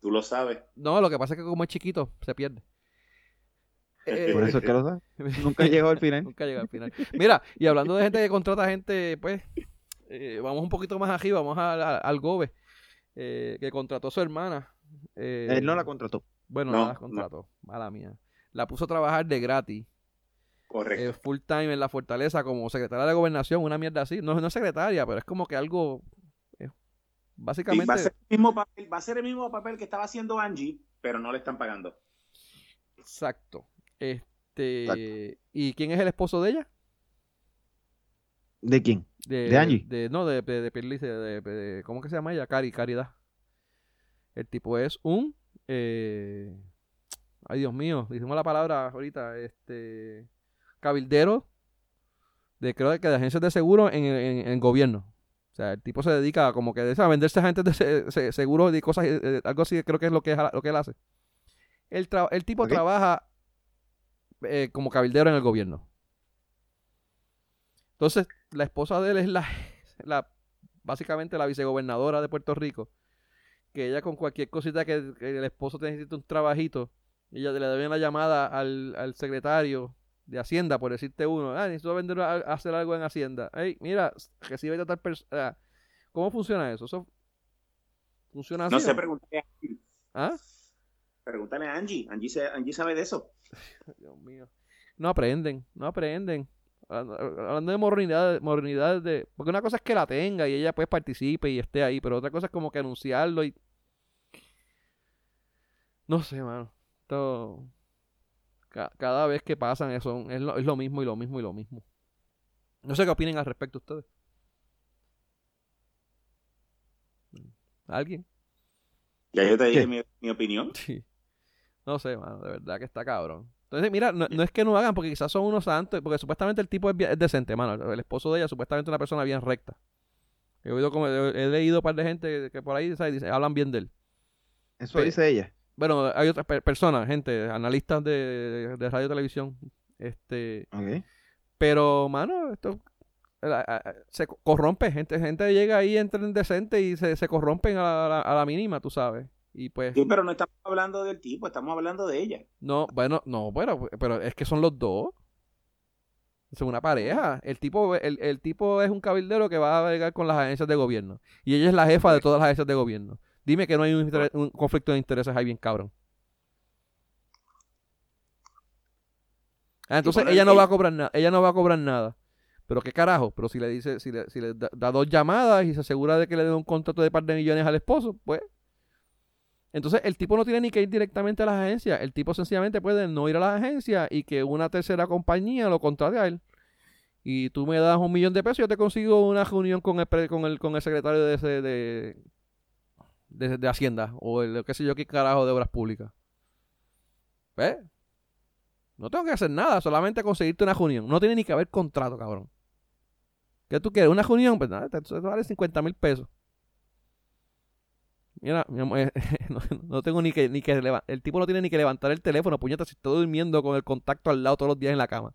Tú lo sabes. no, lo que pasa es que como es chiquito, se pierde. Eh, Por eso es que lo sabes. Nunca llegó al final. Nunca llega al final. Mira, y hablando de gente que contrata gente, pues, eh, vamos un poquito más arriba, vamos a- a- al Gobe, eh, que contrató a su hermana. eh, Él no la contrató. Bueno, No, no la contrató, mala mía. La puso a trabajar de gratis, Correcto. eh, full time en la fortaleza como secretaria de gobernación, una mierda así. No, no es secretaria, pero es como que algo, eh, Sí, básicamente... va, a ser el mismo papel, va a ser el mismo papel que estaba haciendo Angie, pero no le están pagando. Exacto. Este, ¿Y quién es el esposo de ella? ¿De quién? De, ¿De Angie? de- no, de, de, de, de- ¿Cómo que se llama ella? Cari, Caridad. El tipo es un. eh, ay, Dios mío, dijimos la palabra ahorita. Este. Cabildero. De, creo que de agencias de seguro en, en, en gobierno. O sea, el tipo se dedica a como que a venderse agentes de se- se- seguros y cosas, eh, eh, algo así, creo que es lo que, es- lo que él hace. El, tra- el tipo trabaja eh, como cabildero en el gobierno. Entonces, la esposa de él es la, la básicamente la vicegobernadora de Puerto Rico. Que ella con cualquier cosita que, que el esposo necesita un trabajito, ella le da una llamada al, al secretario de Hacienda, por decirte uno, ah, necesito vender, a- hacer algo en Hacienda. Hey, mira, recibe a tal persona. ¿Cómo funciona eso? ¿Eso funciona así? No sé, pregúntale a Angie. ¿Ah? Pregúntale a Angie. Angie, se- Angie sabe de eso. Dios mío. No aprenden, no aprenden. Hablando de moronidad, moronidad de... Porque una cosa es que la tenga y ella pues participe y esté ahí, pero otra cosa es como que anunciarlo y... No sé, mano. Esto... ca- cada vez que pasan eso es lo, es lo mismo y lo mismo y lo mismo. No sé qué opinen al respecto ustedes. ¿Alguien? Ya yo te dije mi, mi opinión. Sí. No sé, mano, de verdad que está cabrón. Entonces, mira, no, no es que no hagan, porque quizás son unos santos, porque supuestamente el tipo es, decente, mano. El esposo de ella supuestamente es una persona bien recta. He oído como, he, he leído un par de gente que por ahí ¿sabes? Dice- hablan bien de él. Eso Pe- dice ella. Bueno, hay otras per- personas, gente, analistas de, de radio y televisión. Este, pero, mano, esto se co- corrompe. Gente, gente llega ahí, entra en decente y se, se corrompen a la, a la- a la mínima, tú sabes. Y pues, Sí, pero no estamos hablando del tipo, estamos hablando de ella. no, bueno, no, bueno, pero es que son los dos. Son una pareja. El tipo, el, el tipo es un cabildero que va a bregar con las agencias de gobierno. Y ella es la jefa de todas las agencias de gobierno. Dime que no hay un, conflicto de intereses ahí bien cabrón. Ah, entonces ella no va a cobrar nada. Ella no va a cobrar nada. Pero qué carajo. Pero si le dice, si le, si le da, da dos llamadas y se asegura de que le dé un contrato de par de millones al esposo, pues. Entonces el tipo no tiene ni que ir directamente a las agencias. El tipo sencillamente puede no ir a las agencias y que una tercera compañía lo contrate a él. Y tú me das un millón de pesos, yo te consigo una reunión con el, con el, con el secretario de, ese- de, de, de Hacienda o el qué sé yo qué carajo de obras públicas. ¿Ves? No tengo que hacer nada, solamente conseguirte una reunión. No tiene ni que haber contrato, cabrón. ¿Qué tú quieres? ¿Una reunión? Pues nada, te, te vale 50 mil pesos. Mira, mi amor, no, no tengo ni que, ni que leva- el tipo no tiene ni que levantar el teléfono, puñeta, si estoy durmiendo con el contacto al lado todos los días en la cama.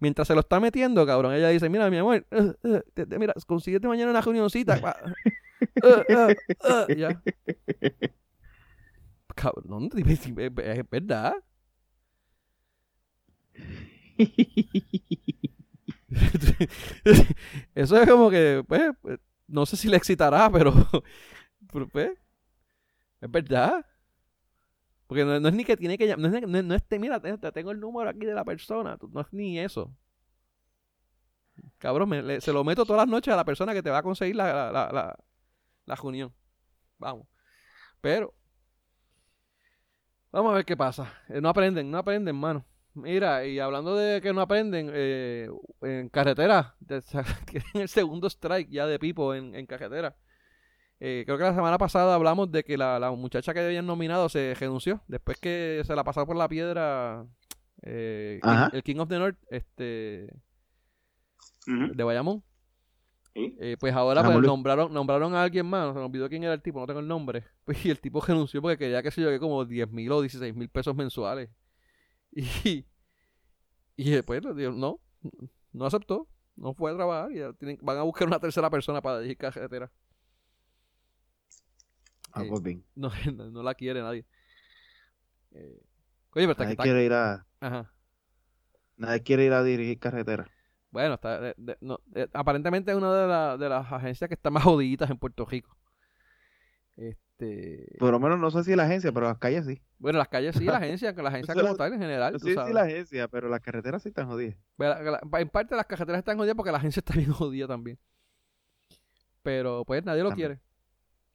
Mientras se lo está metiendo, cabrón, ella dice, mira, mi amor, te- mira, consíguete mañana una reunioncita. eh, eh, eh, ya. Cabrón, es verdad. Eso es como que, pues, pues, no sé si le excitará, pero, pero, pues, es verdad. Porque no, es ni que tiene que llamar, no es, no, no es te- mira, te, te tengo el número aquí de la persona, no es ni eso. Cabrón, se lo meto todas las noches a la persona que te va a conseguir la, la, la, la, reunión. Vamos. Pero, vamos a ver qué pasa. Eh, no aprenden, no aprenden, mano. Mira, y hablando de que no aprenden, eh, en carretera, tienen el segundo strike ya de Pipo en, en carretera. Eh, creo que la semana pasada hablamos de que la, la muchacha que habían nominado se renunció después que se la pasó por la piedra eh, el King of the North este, de Bayamón. Sí. Eh, pues ahora Ah, pues, nombraron, nombraron a alguien más, se me olvidó quién era el tipo, no tengo el nombre. Pues, y el tipo renunció porque quería, que yo, que como 10 mil o 16 mil pesos mensuales. Y, y después le dijo, no, no aceptó, no fue a trabajar y ya tienen, van a buscar una tercera persona para dirigir carretera. Ah, Eh, pues bien. No, no, no la quiere nadie. Eh, oye, pero está, Nadie está- quiere ir a, ajá. nadie quiere ir a dirigir carretera. Bueno, está, de- de- no, eh, aparentemente es una de, la- de las agencias que están más jodiditas en Puerto Rico. Este, Por lo menos no sé si la agencia, pero las calles sí. bueno, las calles sí, la agencia, que la agencia como tal en general, tú si sabes. la agencia, pero las carreteras sí están jodidas. Pero en parte las carreteras están jodidas porque la agencia está bien jodida también. Pero pues nadie lo También.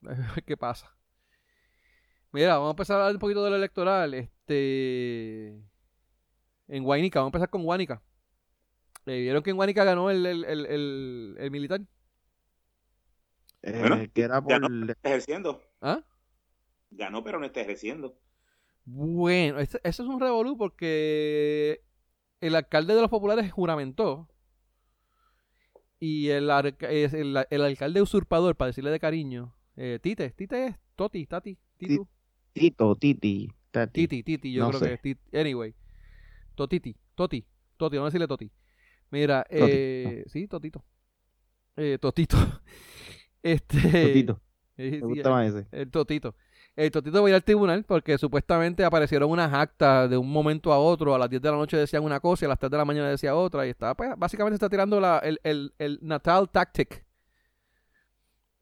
quiere. A ver ¿Qué pasa? Mira, vamos a empezar a hablar un poquito del electoral. Este. En Guanica, vamos a empezar con Guanica. ¿Vieron que en Guanica ganó el, el, el, el- el militar? Eh, Bueno, que era por... ya Está ejerciendo. ¿Ah? Ganó, pero no está ejerciendo. Bueno, este- eso es un revolú porque el alcalde de los populares juramentó y el, arca- es el, el alcalde usurpador, para decirle de cariño, eh, Tite, Tite es Toti, Tati, Titu, Tito, Titi, Tati. Titi, Titi, yo no creo sé. que es Titi. Anyway, Totiti, Toti, Toti, vamos a decirle Toti. Mira, eh, sí, Totito. Eh, Totito. Este, Totito. eh, Me sí, gusta más ese. el Totito. El Totito va a ir al tribunal porque supuestamente aparecieron unas actas de un momento a otro. A las 10 de la noche decían una cosa y a las 3 de la mañana decía otra. Y está, pues, básicamente está tirando la, el, el, el Natal Tactic.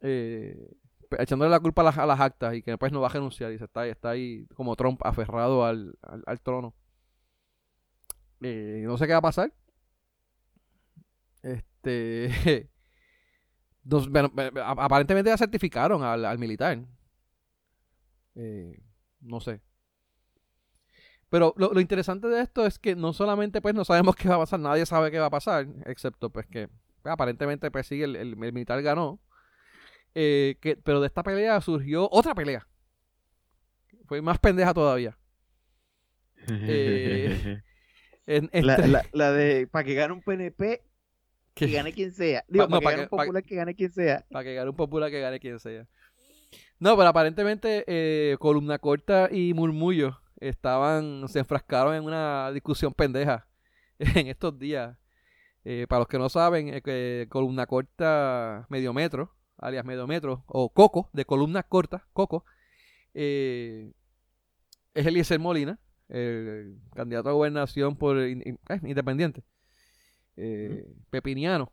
Eh, echándole la culpa a las, a las actas y que después no va a renunciar. Y se está, está ahí como Trump aferrado al, al, al trono. Eh, no sé qué va a pasar. Este. Bueno, eh, a- aparentemente ya certificaron al, al militar. Eh, no sé. Pero lo, lo interesante de esto es que no solamente pues no sabemos qué va a pasar, nadie sabe qué va a pasar, excepto pues que pues, aparentemente pues sí, el, el- el militar ganó. Eh, que, pero de esta pelea surgió otra pelea. Fue más pendeja todavía. Eh, En- la, entre- la, la de para que gane un PNP, que gane quien sea. Digo, Pa- no, para que pa' gane que- un pa' popular, que gane quien sea. Para que gane un popular que gane quien sea. No, pero aparentemente eh, Columna Corta y Murmullo estaban, se enfrascaron en una discusión pendeja en estos días. Eh, para los que no saben, eh, que Columna Corta Medio Metro, alias Medio Metro, o Coco, de columnas cortas, Coco, eh, es Eliezer Molina, el candidato a gobernación por in- in- independiente, eh, pepiniano,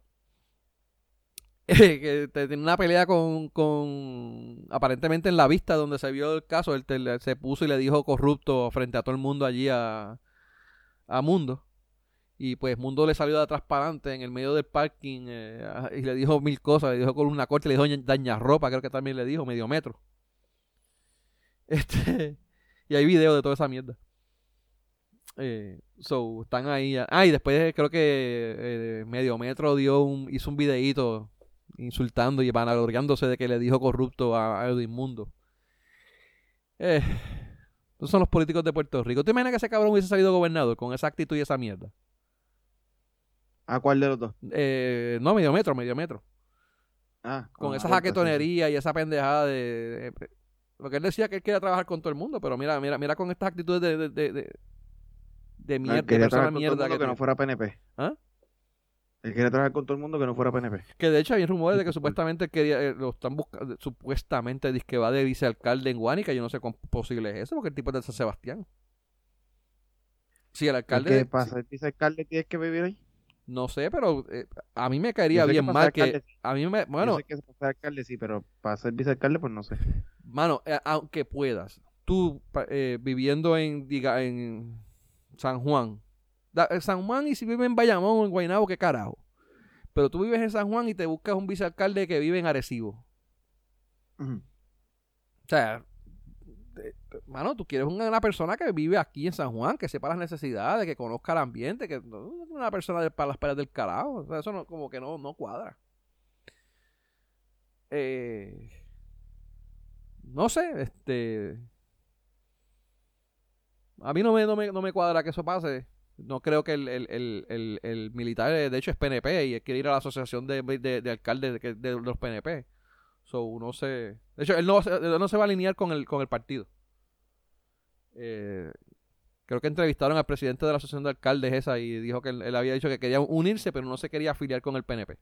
que tiene una pelea con, con, aparentemente en la vista donde se vio el caso, él se puso y le dijo corrupto frente a todo el mundo allí a, a Mundo. Y pues Mundo le salió de atrás para adelante en el medio del parking eh, y le dijo mil cosas. Le dijo con una corte, le dijo ña- daña ropa, creo que también le dijo, medio metro. Este, y hay video de toda esa mierda. Eh, so, están ahí. Ah, y después creo que eh, medio metro dio un, hizo un videíto insultando y vanagloriándose de que le dijo corrupto a, a Edwin Mundo. Eh, esos son los políticos de Puerto Rico. ¿Te imaginas que ese cabrón hubiese salido gobernador con esa actitud y esa mierda? ¿A cuál de los dos? Eh, no, medio metro, medio metro. Ah, Con ah, esa jaquetonería y esa pendejada de, de- Lo que él decía que él quería trabajar con todo el mundo, pero mira, mira, mira con estas actitudes de, de, de, mierda, de quería trabajar con todo el mundo que, que no tiene. fuera PNP. ¿Ah? Él quería trabajar con todo el mundo que no fuera PNP. Que de hecho hay rumores de que supuestamente quería, eh, lo están buscando, supuestamente dice que va de vicealcalde en Guánica, yo no sé cuán posible es eso, porque el tipo es de San Sebastián. Sí, el alcalde, ¿Qué pasa? ¿El vicealcalde tienes que vivir ahí? no sé, pero eh, a mí me caería bien para mal que, alcalde sí. a mí me, Yo bueno, sé que para ser alcalde sí, pero para ser vicealcalde, pues no sé. Mano, eh, aunque puedas, tú eh, viviendo en, diga, en San Juan, en San Juan y si vives en Bayamón o en Guaynabo, qué carajo. Pero tú vives en San Juan y te buscas un vicealcalde que vive en Arecibo. O sea, eh, mano, tú quieres una, una persona que vive aquí en San Juan, que sepa las necesidades, que conozca el ambiente, que no una persona de, para las paredes del carajo. O sea, eso no, como que no, no cuadra. Eh, no sé, este. A mí no me, no me, no me cuadra que eso pase. No creo que el, el, el, el, militar, eh, de hecho, es PNP y quiere ir a la asociación de, de, de alcaldes de, de los PNP. So, no sé. De hecho, él no, se- él no se va a alinear con el, con el partido. Eh, creo que entrevistaron al presidente de la asociación de alcaldes esa y dijo que él, él había dicho que quería unirse, pero no se quería afiliar con el PNP.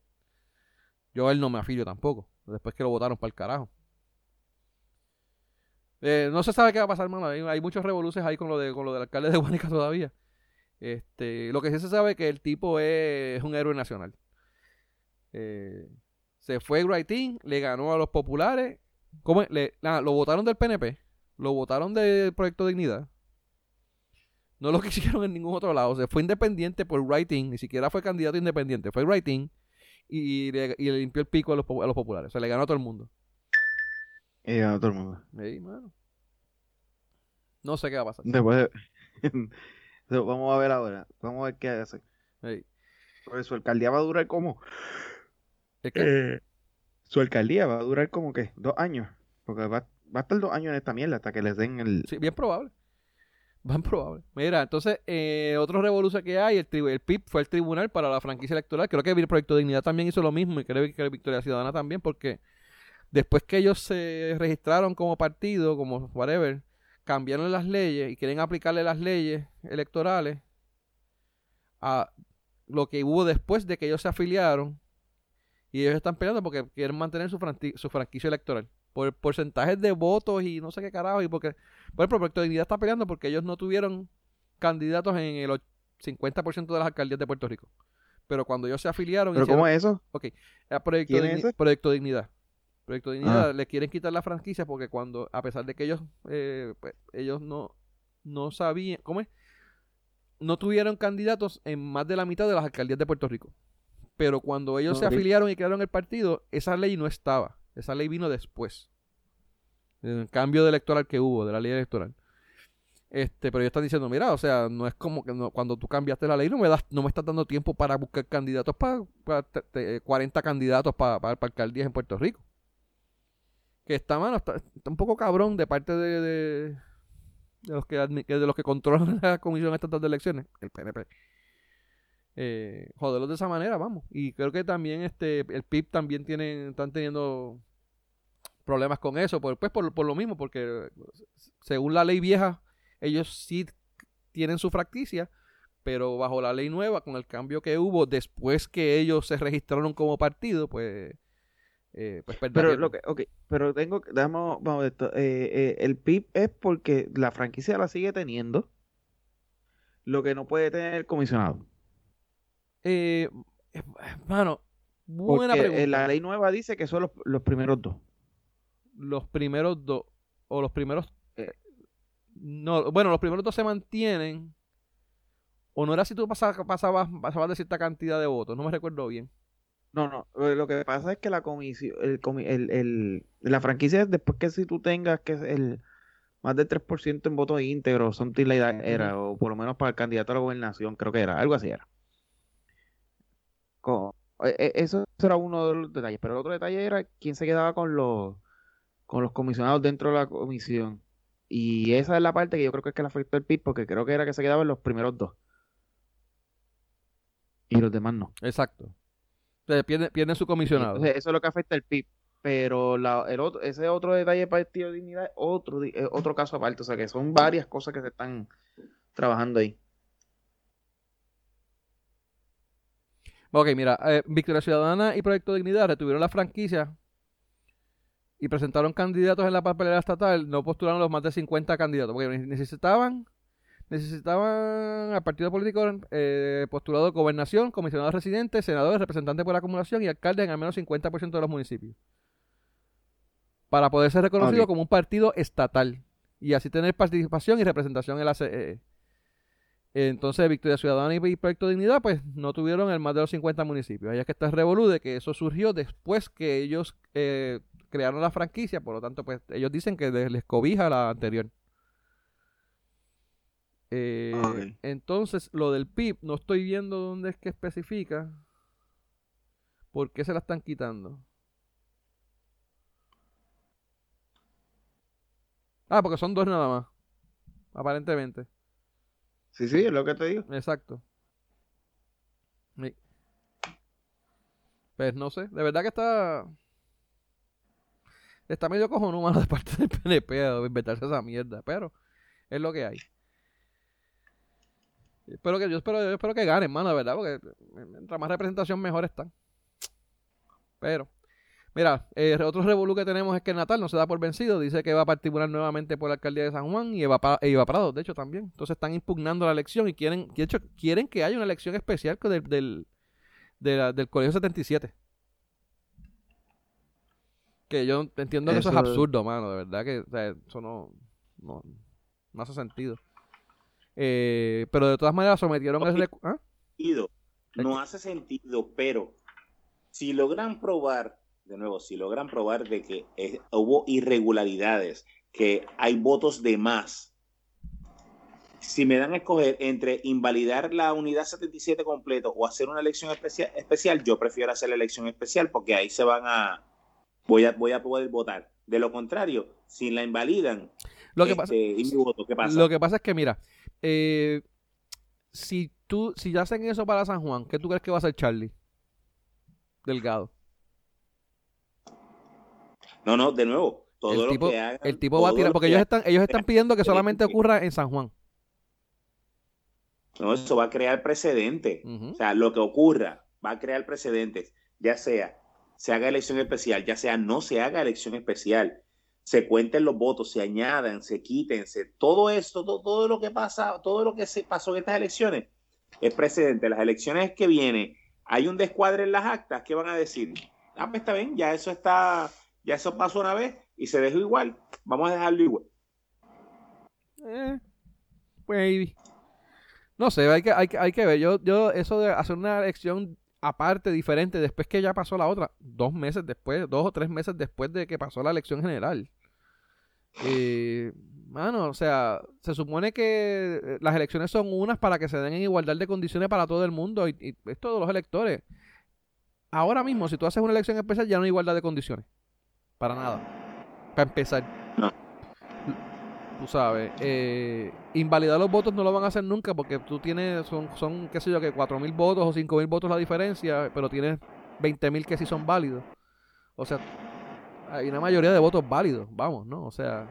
Yo a él no me afilio tampoco. Después que lo votaron para el carajo. Eh, no se sabe qué va a pasar, mano. Hay, muchos revoluciones ahí con lo, de, con lo del alcalde de Guanica todavía. Este, lo que sí se sabe es que el tipo es, un héroe nacional. Eh, se fue Writing, le ganó a los populares. Le- lo votaron del PNP, lo votaron del Proyecto Dignidad. No lo quisieron en ningún otro lado. Se fue independiente por Writing, ni siquiera fue candidato independiente. Fue Writing y le, y le limpió el pico a los, a los populares. O sea, le ganó a todo el mundo. Y ganó todo el mundo. Mano. No sé qué va a pasar. Después Vamos a ver ahora. Vamos a ver qué hace. Ey. Porque su alcaldía va a durar como. Es que- Eh, su alcaldía va a durar como que dos años. Porque va, va a estar dos años en esta mierda hasta que les den el. Sí, bien probable. Bien probable. Mira, entonces, eh, otro revolución que hay, el, tri- el PIB fue el tribunal para la franquicia electoral. Creo que el Proyecto de Dignidad también hizo lo mismo y creo que Victoria Ciudadana también, porque después que ellos se registraron como partido, como whatever, cambiaron las leyes y quieren aplicarle las leyes electorales a lo que hubo después de que ellos se afiliaron y ellos están peleando porque quieren mantener su, franqui- su franquicia electoral por porcentajes de votos y no sé qué carajo y porque por ejemplo, el Proyecto de Dignidad está peleando porque ellos no tuvieron candidatos en el och- 50% de las alcaldías de Puerto Rico. Pero cuando ellos se afiliaron, ¿Pero hicieron- cómo es eso? a Proyecto. Proyecto Dignidad. Proyecto Dignidad Ah. le quieren quitar la franquicia porque cuando, a pesar de que ellos, eh, pues, ellos no, no sabían, ¿cómo es? No tuvieron candidatos en más de la mitad de las alcaldías de Puerto Rico. Pero cuando ellos se afiliaron y crearon el partido, esa ley no estaba. Esa ley vino después. El cambio de electoral que hubo, de la ley electoral. Este, pero ellos están diciendo, mira, o sea, no es como que no- cuando tú cambiaste la ley no me das, no me estás dando tiempo para buscar candidatos para, 40 candidatos para, para, para alcaldías en Puerto Rico. Está, mano, está, un poco cabrón de parte de, de, los que de los que controlan la comisión estatal de elecciones, el PNP. Eh, joderlos de esa manera, vamos. Y creo que también este el PIB también tienen, están teniendo problemas con eso, pues por, por lo mismo, porque según la ley vieja, ellos sí tienen su franquicia, pero bajo la ley nueva, con el cambio que hubo después que ellos se registraron como partido, pues eh, pues perder Pero lo que, ok, pero tengo que, damos, vamos esto, eh, eh, el PIB es porque la franquicia la sigue teniendo, lo que no puede tener el comisionado. Eh, eh, mano, buena Porque, eh, pregunta. la ley nueva dice que son los, los primeros dos. Los primeros dos, o los primeros... Eh. No, bueno, los primeros dos se mantienen. O no era si tú pasabas, pasabas, pasabas de cierta cantidad de votos, no me recuerdo bien. No, no, eh, lo que pasa es que la comisión, el, el, el- la franquicia, después que si tú tengas que el más del 3% en votos íntegros, son la edad era, o por lo menos para el candidato a la gobernación, creo que era, algo así era. Eh, eh, eso era uno de los detalles, pero el otro detalle era quién se quedaba con los, con los comisionados dentro de la comisión. Y esa es la parte que yo creo que es que le afectó el PIB, porque creo que era que se quedaban los primeros dos. Y los demás no. Exacto. Pierden, su comisionado. Entonces, eso es lo que afecta el PIB. Pero la, el otro, ese otro detalle para Partido de Dignidad es otro, es otro caso aparte. O sea que son varias cosas que se están trabajando ahí. Ok, mira, eh, Victoria Ciudadana y Proyecto Dignidad retuvieron la franquicia y presentaron candidatos en la papelera estatal, no postularon los más de 50 candidatos, porque necesitaban necesitaban al partido político eh, postulado gobernación, comisionados residentes, senadores, representantes por acumulación y alcaldes en al menos 50% de los municipios. Para poder ser reconocido como un partido estatal y así tener participación y representación en la CEE. Entonces, Victoria Ciudadana y Proyecto Dignidad, pues no tuvieron el más de los 50 municipios. Ahí es que está el revolú de que eso surgió después que ellos eh, crearon la franquicia, por lo tanto, pues ellos dicen que les cobija la anterior. Eh. Entonces, lo del PIB, no estoy viendo dónde es que especifica. ¿Por qué se la están quitando? Ah, porque son dos nada más. Aparentemente. Sí, sí, es lo que te digo. Exacto. Sí. Pues no sé, de verdad que está. Está medio cojonudo de parte del PNP de inventarse esa mierda, pero es lo que hay. Espero que, yo espero, yo espero que ganen, mano, de verdad, porque mientras más representación mejor están. Pero, mira, eh, otro revolú que tenemos es que el Natal no se da por vencido, dice que va a particular nuevamente por la alcaldía de San Juan y Eva, e Eva Prado, de hecho, también. Entonces están impugnando la elección y quieren, de hecho, quieren que haya una elección especial del, del, de la- del Colegio 77. Que yo entiendo que eso, es absurdo, mano, de verdad que o sea, eso no, no, no hace sentido. Eh, pero de todas maneras sometieron el Ok. recu- ¿Ah? No hace sentido, pero si logran probar, de nuevo, si logran probar de que eh, hubo irregularidades, que hay votos de más, si me dan a escoger entre invalidar la unidad 77 completo o hacer una elección especial, especial yo prefiero hacer la elección especial porque ahí se van a voy a voy a poder votar. De lo contrario, si la invalidan, Lo que este, pasa, y mi voto, ¿qué pasa? Lo que pasa es que, mira, eh, si tú, si ya hacen eso para San Juan, ¿qué tú crees que va a hacer Charlie? Delgado. No, no, de nuevo, todo el lo tipo, que hagan, el tipo va a tirar, lo porque que ellos están, ellos están pidiendo que solamente ocurra en San Juan. No, eso va a crear precedentes. O sea, lo que ocurra va a crear precedentes, ya sea se haga elección especial, ya sea no se haga elección especial, se cuenten los votos, se añadan, se quiten, se, todo esto, todo, lo que pasa, todo lo que se pasó en estas elecciones es precedente. Las elecciones que vienen, hay un descuadre en las actas, ¿qué van a decir? Ah, pues está bien, ya eso está, ya eso pasó una vez y se dejó igual, vamos a dejarlo igual. Eh. No sé, hay que, hay hay que ver. Yo, yo, eso de hacer una elección aparte, diferente, después que ya pasó la otra, dos meses después, dos o tres meses después de que pasó la elección general. Eh, mano, o sea, se supone que las elecciones son unas para que se den en igualdad de condiciones para todo el mundo y, y es todos los electores. Ahora mismo, si tú haces una elección especial, ya no hay igualdad de condiciones. Para nada. Para empezar. No. Tú sabes. eh, invalidar los votos no lo van a hacer nunca porque tú tienes, son, son qué sé yo, que 4.000 votos o 5.000 votos la diferencia, pero tienes 20.000 que sí son válidos. O sea, hay una mayoría de votos válidos, vamos, ¿no? O sea...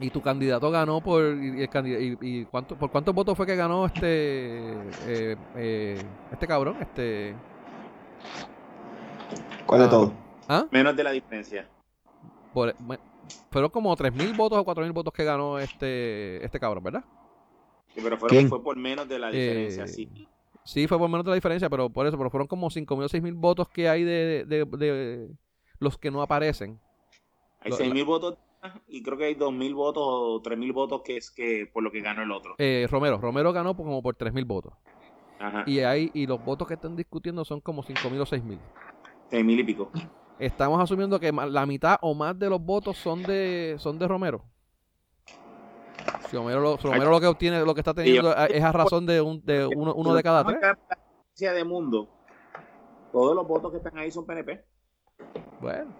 Y tu candidato ganó por y, y, y cuánto por cuántos votos fue que ganó este eh, eh, este cabrón este ¿Cuál de Ah. todo? ¿Ah? Menos de la diferencia. Por- me- fueron como 3.000 votos o 4.000 votos que ganó este, este cabrón, ¿verdad? Sí, pero fue, por menos de la diferencia, Eh, sí. Sí, fue por menos de la diferencia, pero por eso, pero fueron como 5.000 o 6.000 votos que hay de, de- de los que no aparecen. Hay lo- 6.000 votos y creo que hay 2.000 votos o 3.000 votos que es que por lo que ganó el otro. Eh, Romero, Romero ganó por- como por 3.000 votos. Ajá. Y hay y los votos que están discutiendo son como 5.000 o 6.000. 6.000 y pico. Estamos asumiendo que la mitad o más de los votos son de son de Romero. Si Romero lo, si Romero lo que obtiene, lo que está teniendo es a razón de, un, de uno, uno de cada tres. De mundo. Todos los votos que están ahí son PNP. Bueno.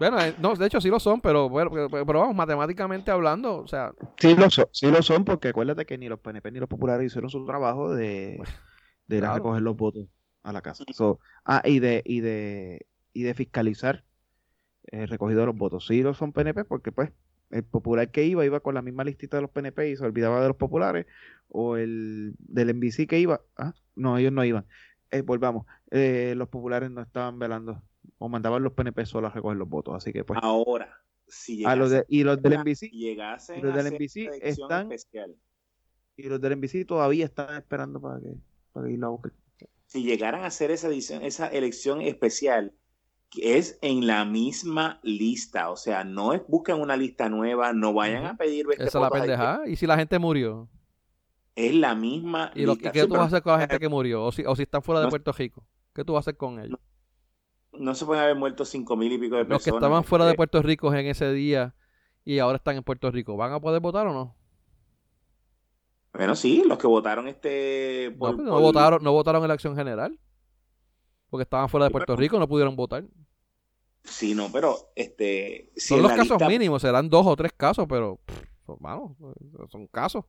Bueno, eh, no, de hecho sí lo son, pero, bueno, pero, pero vamos, matemáticamente hablando, o sea, Sí lo son, sí lo son, porque acuérdate que ni los PNP ni los populares hicieron su trabajo de, de ir a claro. recoger los votos a la casa. So, ah, y de, y de, y de fiscalizar el recogido de los votos. Sí lo son PNP, porque pues el popular que iba, iba con la misma listita de los PNP y se olvidaba de los populares, o el del NBC que iba, ah, no, ellos no iban. Eh, volvamos, eh, los populares no estaban velando, o mandaban los PNP solos a recoger los votos, así que pues. Ahora, si a los de- y los del llegase- NBC y los del NBC están- especial, y los del NBC todavía están esperando para que para irlo a buscar. si llegaran a hacer esa edición, esa elección especial, es en la misma lista, o sea, no es busquen una lista nueva, no vayan a pedir esa es la votos pendejada. Y si la gente murió, Es la misma ¿y, lo, lista. y qué Sí, tú vas a hacer con la gente que murió? O si, o si están fuera de No- Puerto Rico, ¿qué tú vas a hacer con ellos? No se pueden haber muerto cinco mil y pico de Los que personas. estaban fuera de Puerto Rico en ese día y ahora están en Puerto Rico, ¿van a poder votar o no? Bueno, sí, los que votaron este... No, por- pues no por- votaron, no votaron en la acción general. Porque estaban fuera de Puerto Rico, no pudieron votar. Sí, no, pero este... si Son los casos lista- mínimos, serán dos o tres casos, pero pff, son, vamos, son casos.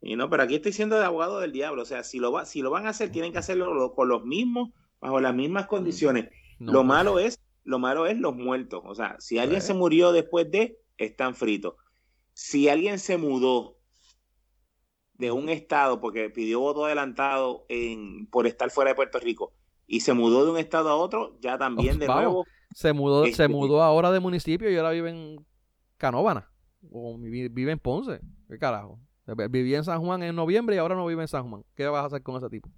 Y no, pero aquí estoy siendo de abogado del diablo. O sea, si lo, va, si lo van a hacer, tienen que hacerlo lo- con los mismos, bajo las mismas condiciones. No, lo malo es, lo malo es los muertos. O sea, si alguien se murió después de, están fritos. Si alguien se mudó de un estado porque pidió voto adelantado en, por estar fuera de Puerto Rico y se mudó de un estado a otro, ya también Oh, de vamos. nuevo. se mudó, se este- mudó ahora de municipio y ahora vive en Canóvana. O vi- vive en Ponce. ¿Qué carajo? Vivía en San Juan en noviembre y ahora no vive en San Juan. ¿Qué vas a hacer con ese tipo?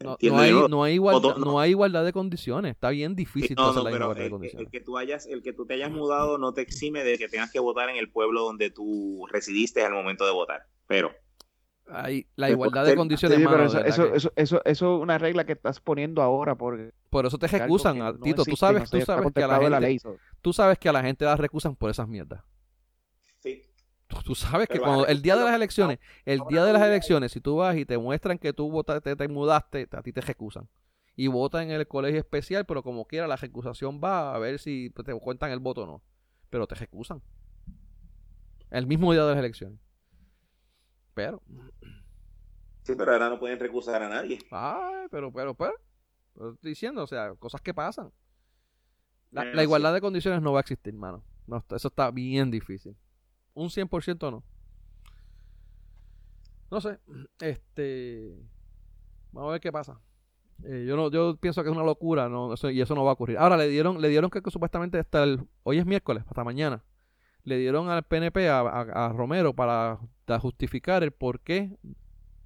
¿No? No, hay, no, hay igualdad, no. no hay igualdad de condiciones. Está bien difícil hacer no, la pero igualdad de el, condiciones. el que tú hayas, el que tú te hayas mudado no te exime de que tengas que votar en el pueblo donde tú residiste al momento de votar. Pero Hay la igualdad de condiciones, Sí, mano, de eso, eso, que- eso, eso, eso es una regla que estás poniendo ahora porque por eso te recusan, que a- no Tito. Tú existe y sabes, tú sabes que a la gente, ley, so- tú sabes que a la gente la recusan por esas mierdas. Tú, sabes que cuando el día de las elecciones, el día de las elecciones, si tú vas y te muestran que tú votaste, te mudaste, a ti te recusan. Y votan en el colegio especial, pero como quiera la recusación va a ver si te cuentan el voto o no. Pero te recusan. El mismo día de las elecciones. Pero, sí, pero ahora no pueden recusar a nadie. ay, pero, pero, pero, pero estoy diciendo, o sea, cosas que pasan. La, igualdad de condiciones no va a existir, mano. No, eso está bien difícil. Un 100% no. No sé. Este. Vamos a ver qué pasa. Eh, yo no, yo pienso que es una locura, no, y eso no va a ocurrir. Ahora le dieron, le dieron que, supuestamente hasta el, hoy es miércoles, hasta mañana, le dieron al PNP a, a- Romero para da- justificar el por qué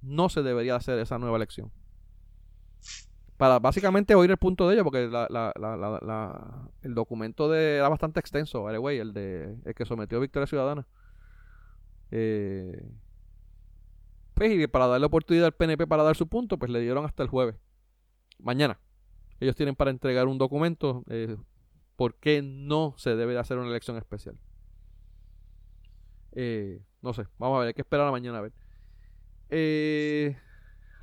no se debería hacer esa nueva elección. Para básicamente oír el punto de ellos, porque la, la- la- el documento de, era bastante extenso, by the way, el de el que sometió Victoria Ciudadana. Eh, pues y para darle oportunidad al PNP para dar su punto, pues le dieron hasta el jueves. Mañana. Ellos tienen para entregar un documento eh, por qué no se debe de hacer una elección especial. Eh, no sé, vamos a ver, hay que esperar a mañana a ver. Eh,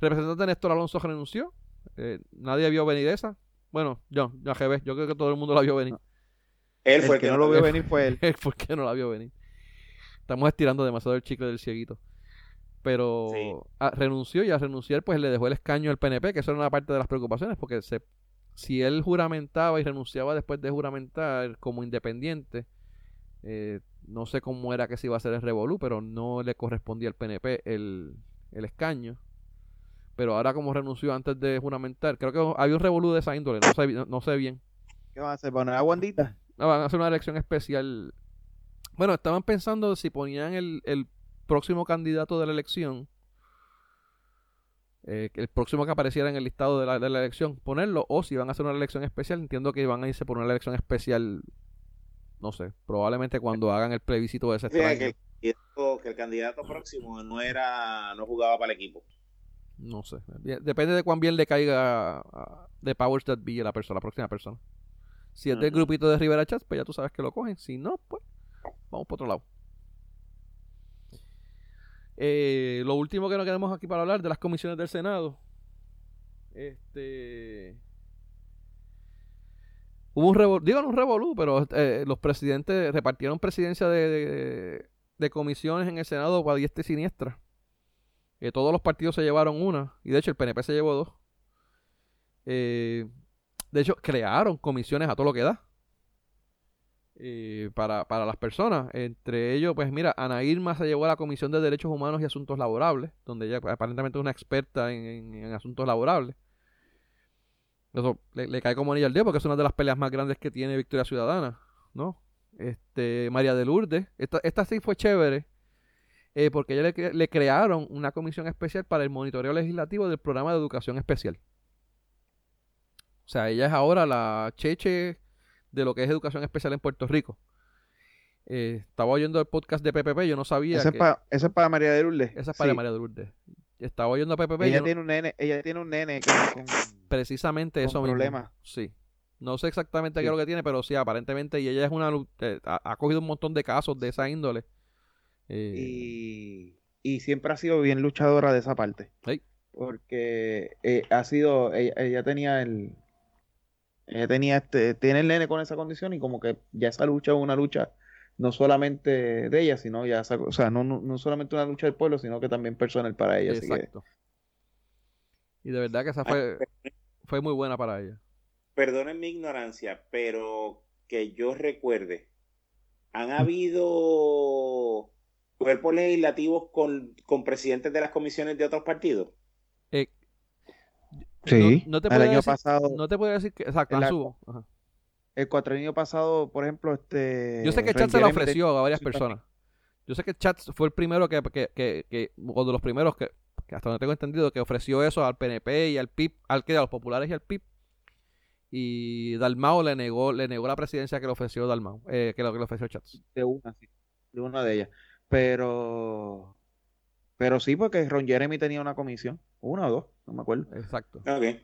representante Néstor Alonso renunció. Eh, nadie vio venir esa. Bueno, yo, yo, revés, yo creo que todo el mundo la vio venir. Él el fue el que no lo vio venir fue él. ¿Por qué no la vio venir? Estamos estirando demasiado el chicle del cieguito. Pero Sí. renunció y al renunciar pues le dejó el escaño al PNP, que eso era una parte de las preocupaciones, porque se, si él juramentaba y renunciaba después de juramentar como independiente, eh, no sé cómo era que se iba a hacer el revolú, pero no le correspondía al PNP el, el escaño. Pero ahora como renunció antes de juramentar, creo que había un revolú de esa índole, no sé, no, no sé bien. ¿Qué van a hacer? ¿Poner a Wandita? No, van a hacer una elección especial. Bueno, estaban pensando si ponían el, el próximo candidato de la elección, eh, el próximo que apareciera en el listado de la, de la elección, ponerlo, o si van a hacer una elección especial, entiendo que van a irse por una elección especial, no sé, probablemente cuando hagan el plebiscito de ese Sí, que- que el candidato próximo no era, no jugaba para el equipo. No sé. Depende de cuán bien le caiga de Powers That Be a la persona, la próxima persona. Si es del grupito de Rivera Chats, pues ya tú sabes que lo cogen. Si no, pues vamos por otro lado. Eh, lo último que nos quedamos aquí para hablar de las comisiones del Senado. Este. Hubo un revolú, digo no un revolú, pero eh, los presidentes repartieron presidencia de, de- de comisiones en el Senado para diestra y siniestra. Que todos los partidos se llevaron una, y de hecho el PNP se llevó dos. Eh, de hecho, crearon comisiones a todo lo que da eh, para, para las personas. Entre ellos, pues mira, Ana Irma se llevó a la Comisión de Derechos Humanos y Asuntos Laborables, donde ella aparentemente es una experta en, en- en asuntos laborables. Eso le, le cae como anillo al dedo porque es una de las peleas más grandes que tiene Victoria Ciudadana, ¿no? Este, María de Lourdes, esta, esta sí fue chévere, eh, porque ella le, cre- le crearon una comisión especial para el monitoreo legislativo del programa de educación especial. O sea, ella es ahora la cheche de lo que es educación especial en Puerto Rico. Eh, estaba oyendo el podcast de PPP, yo no sabía es para esa es para María de Lourdes. Esa es para Sí. María de Lourdes. Estaba oyendo a PPP, Ella no- tiene un nene, ella tiene un nene con, con- precisamente con eso mismo. problemas. Sí. No sé exactamente qué es lo que tiene, pero sí, aparentemente, y ella es una... eh, ha, ha cogido un montón de casos de esa índole. Eh, y, y siempre ha sido bien luchadora de esa parte. Sí. Porque eh, ha sido, ella, ella tenía el, ella tenía este, tiene el nene con esa condición y como que ya esa lucha es una lucha no solamente de ella, sino ya, esa- o sea, no, no, no solamente una lucha del pueblo, sino que también personal para ella. así que- exacto. Y de verdad que esa fue, fue muy buena para ella. Perdonen mi ignorancia, pero que yo recuerde, ¿han habido cuerpos legislativos con, con presidentes de las comisiones de otros partidos? Eh, Sí, no, no te el puedo año decir, pasado, no te puedo decir que... Exacto, la- ajá. el cuatrenio pasado, por ejemplo, este Yo sé que Ron Chat se la Jeremy ofreció a varias personas. Yo sé que Chat fue el primero que, que, que, que- o de los primeros que, que hasta donde tengo entendido, que ofreció eso al PNP y al PIB, al que a los populares y al PIB. Y Dalmao le negó, le negó la presidencia que le ofreció Dalmao, eh, que lo que le ofreció Chats. de una, sí, de una de ellas. Pero, pero sí, porque Ron Jeremy tenía una comisión, una o dos, no me acuerdo. Exacto. Ok.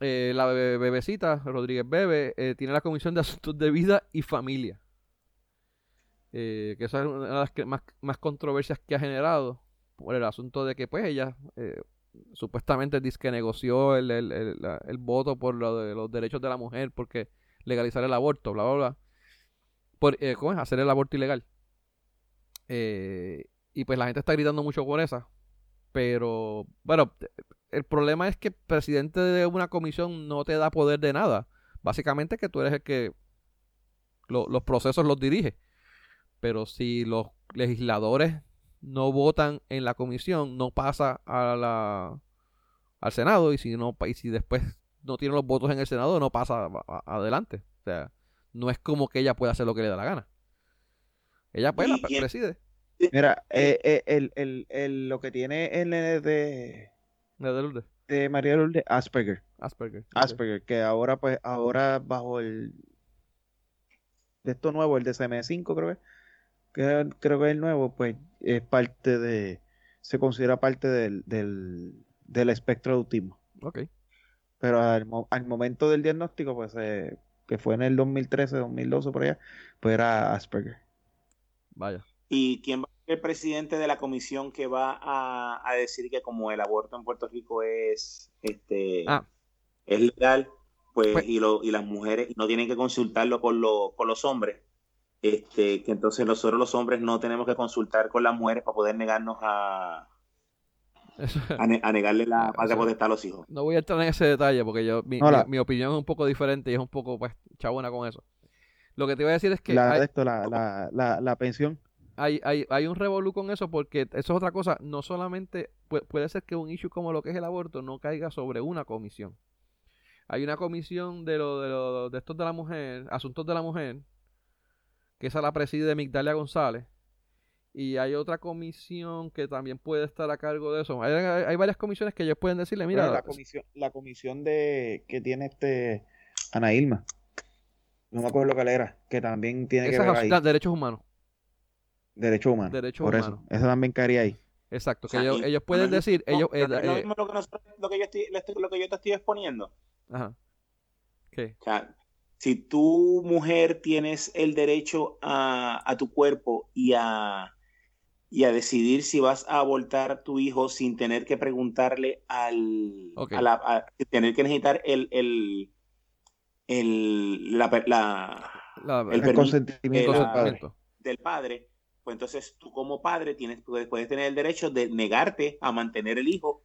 Eh, la bebe- bebecita, Rodríguez Bebe, eh, tiene la Comisión de Asuntos de Vida y Familia. Eh, que esa es una de las que más, más controversias que ha generado por el asunto de que pues ella eh, supuestamente dice que negoció el, el- el- la- el voto por lo de los derechos de la mujer porque legalizar el aborto, bla, bla, bla. Por, eh, ¿Cómo es? Hacer el aborto ilegal. Eh, y pues la gente está gritando mucho por esa. Pero, bueno, el problema es que el presidente de una comisión no te da poder de nada. Básicamente que tú eres el que lo- los procesos los dirige. Pero si los legisladores no votan en la comisión, no pasa a la, al Senado. Y si, no, y si después no tiene los votos en el Senado, no pasa a- a- adelante. O sea, no es como que ella pueda hacer lo que le da la gana. Ella pues ¿Y la preside. Mira, eh, eh, el, el, el- lo que tiene el nene de, De de María Lourdes, Asperger. Asperger. Asperger, que ahora pues, ahora bajo el de esto nuevo, el DSM-5 creo que, que creo que es el nuevo, pues es parte de, se considera parte del, del, del espectro de autismo. Ok. Pero al, al momento del diagnóstico, pues eh, que fue en el 2013, 2012 por allá, pues era Asperger. Vaya. ¿Y quién va a ser el presidente de la comisión que va a, a decir que como el aborto en Puerto Rico es este Ah. es legal, pues, Pues- y, lo, y las mujeres no tienen que consultarlo con, lo- con los hombres, este, que entonces nosotros los hombres no tenemos que consultar con las mujeres para poder negarnos a, a, ne- a negarle la patria potestad a los hijos. No voy a entrar en ese detalle porque yo mi, mi- mi opinión es un poco diferente y es un poco pues chabona con eso. Lo que te iba a decir es que la, hay- de esto, la, la, la, la pensión. Hay, hay, hay un revolú con eso porque eso es otra cosa. No solamente puede, ser que un issue como lo que es el aborto no caiga sobre una comisión. Hay una comisión de lo de, lo, de estos de la mujer, asuntos de la mujer, que esa la preside Migdalia González. Y hay otra comisión que también puede estar a cargo de eso. Hay, varias comisiones que ellos pueden decirle, mira. la comisión, la comisión de que tiene este Ana Ilma. No me acuerdo lo que era, que también tiene que ver ahí. Derechos humanos. Derechos humanos. Derechos por eso. Eso también caería ahí. Exacto, que ellos, ellos, pueden decir, ellos... Eh, lo, eh, mismo lo, que lo, que yo estoy, lo que yo te estoy exponiendo. Ajá. ¿Qué? O sea, si tu mujer tienes el derecho a, a tu cuerpo y a, y a decidir si vas a abortar a tu hijo sin tener que preguntarle al... A la, tener que necesitar el... el, el la, la, el, consentimiento del padre, pues entonces tú como padre tienes, puedes, tener el derecho de negarte a mantener el hijo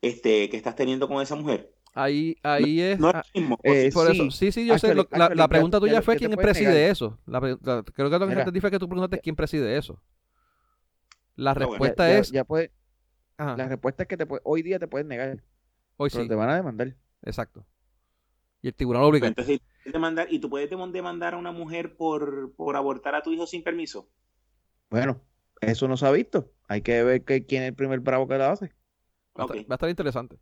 este, que estás teniendo con esa mujer. Ahí, ahí es. No, mismo, eh, por sí, eso. Sí, sí, yo sé. la, pregunta tuya fue quién preside eso. creo que lo que te dije que tú preguntaste quién preside eso. La respuesta es. Ya, puede, la respuesta es que te hoy día te puedes negar. Hoy pero te van a demandar. Exacto. Y el tribunal obliga. Entonces, demandar, ¿y tú puedes demandar a una mujer por, por abortar a tu hijo sin permiso? Bueno, eso no se ha visto. Hay que ver que, quién es el primer bravo que la hace. Va, a, estar, interesante.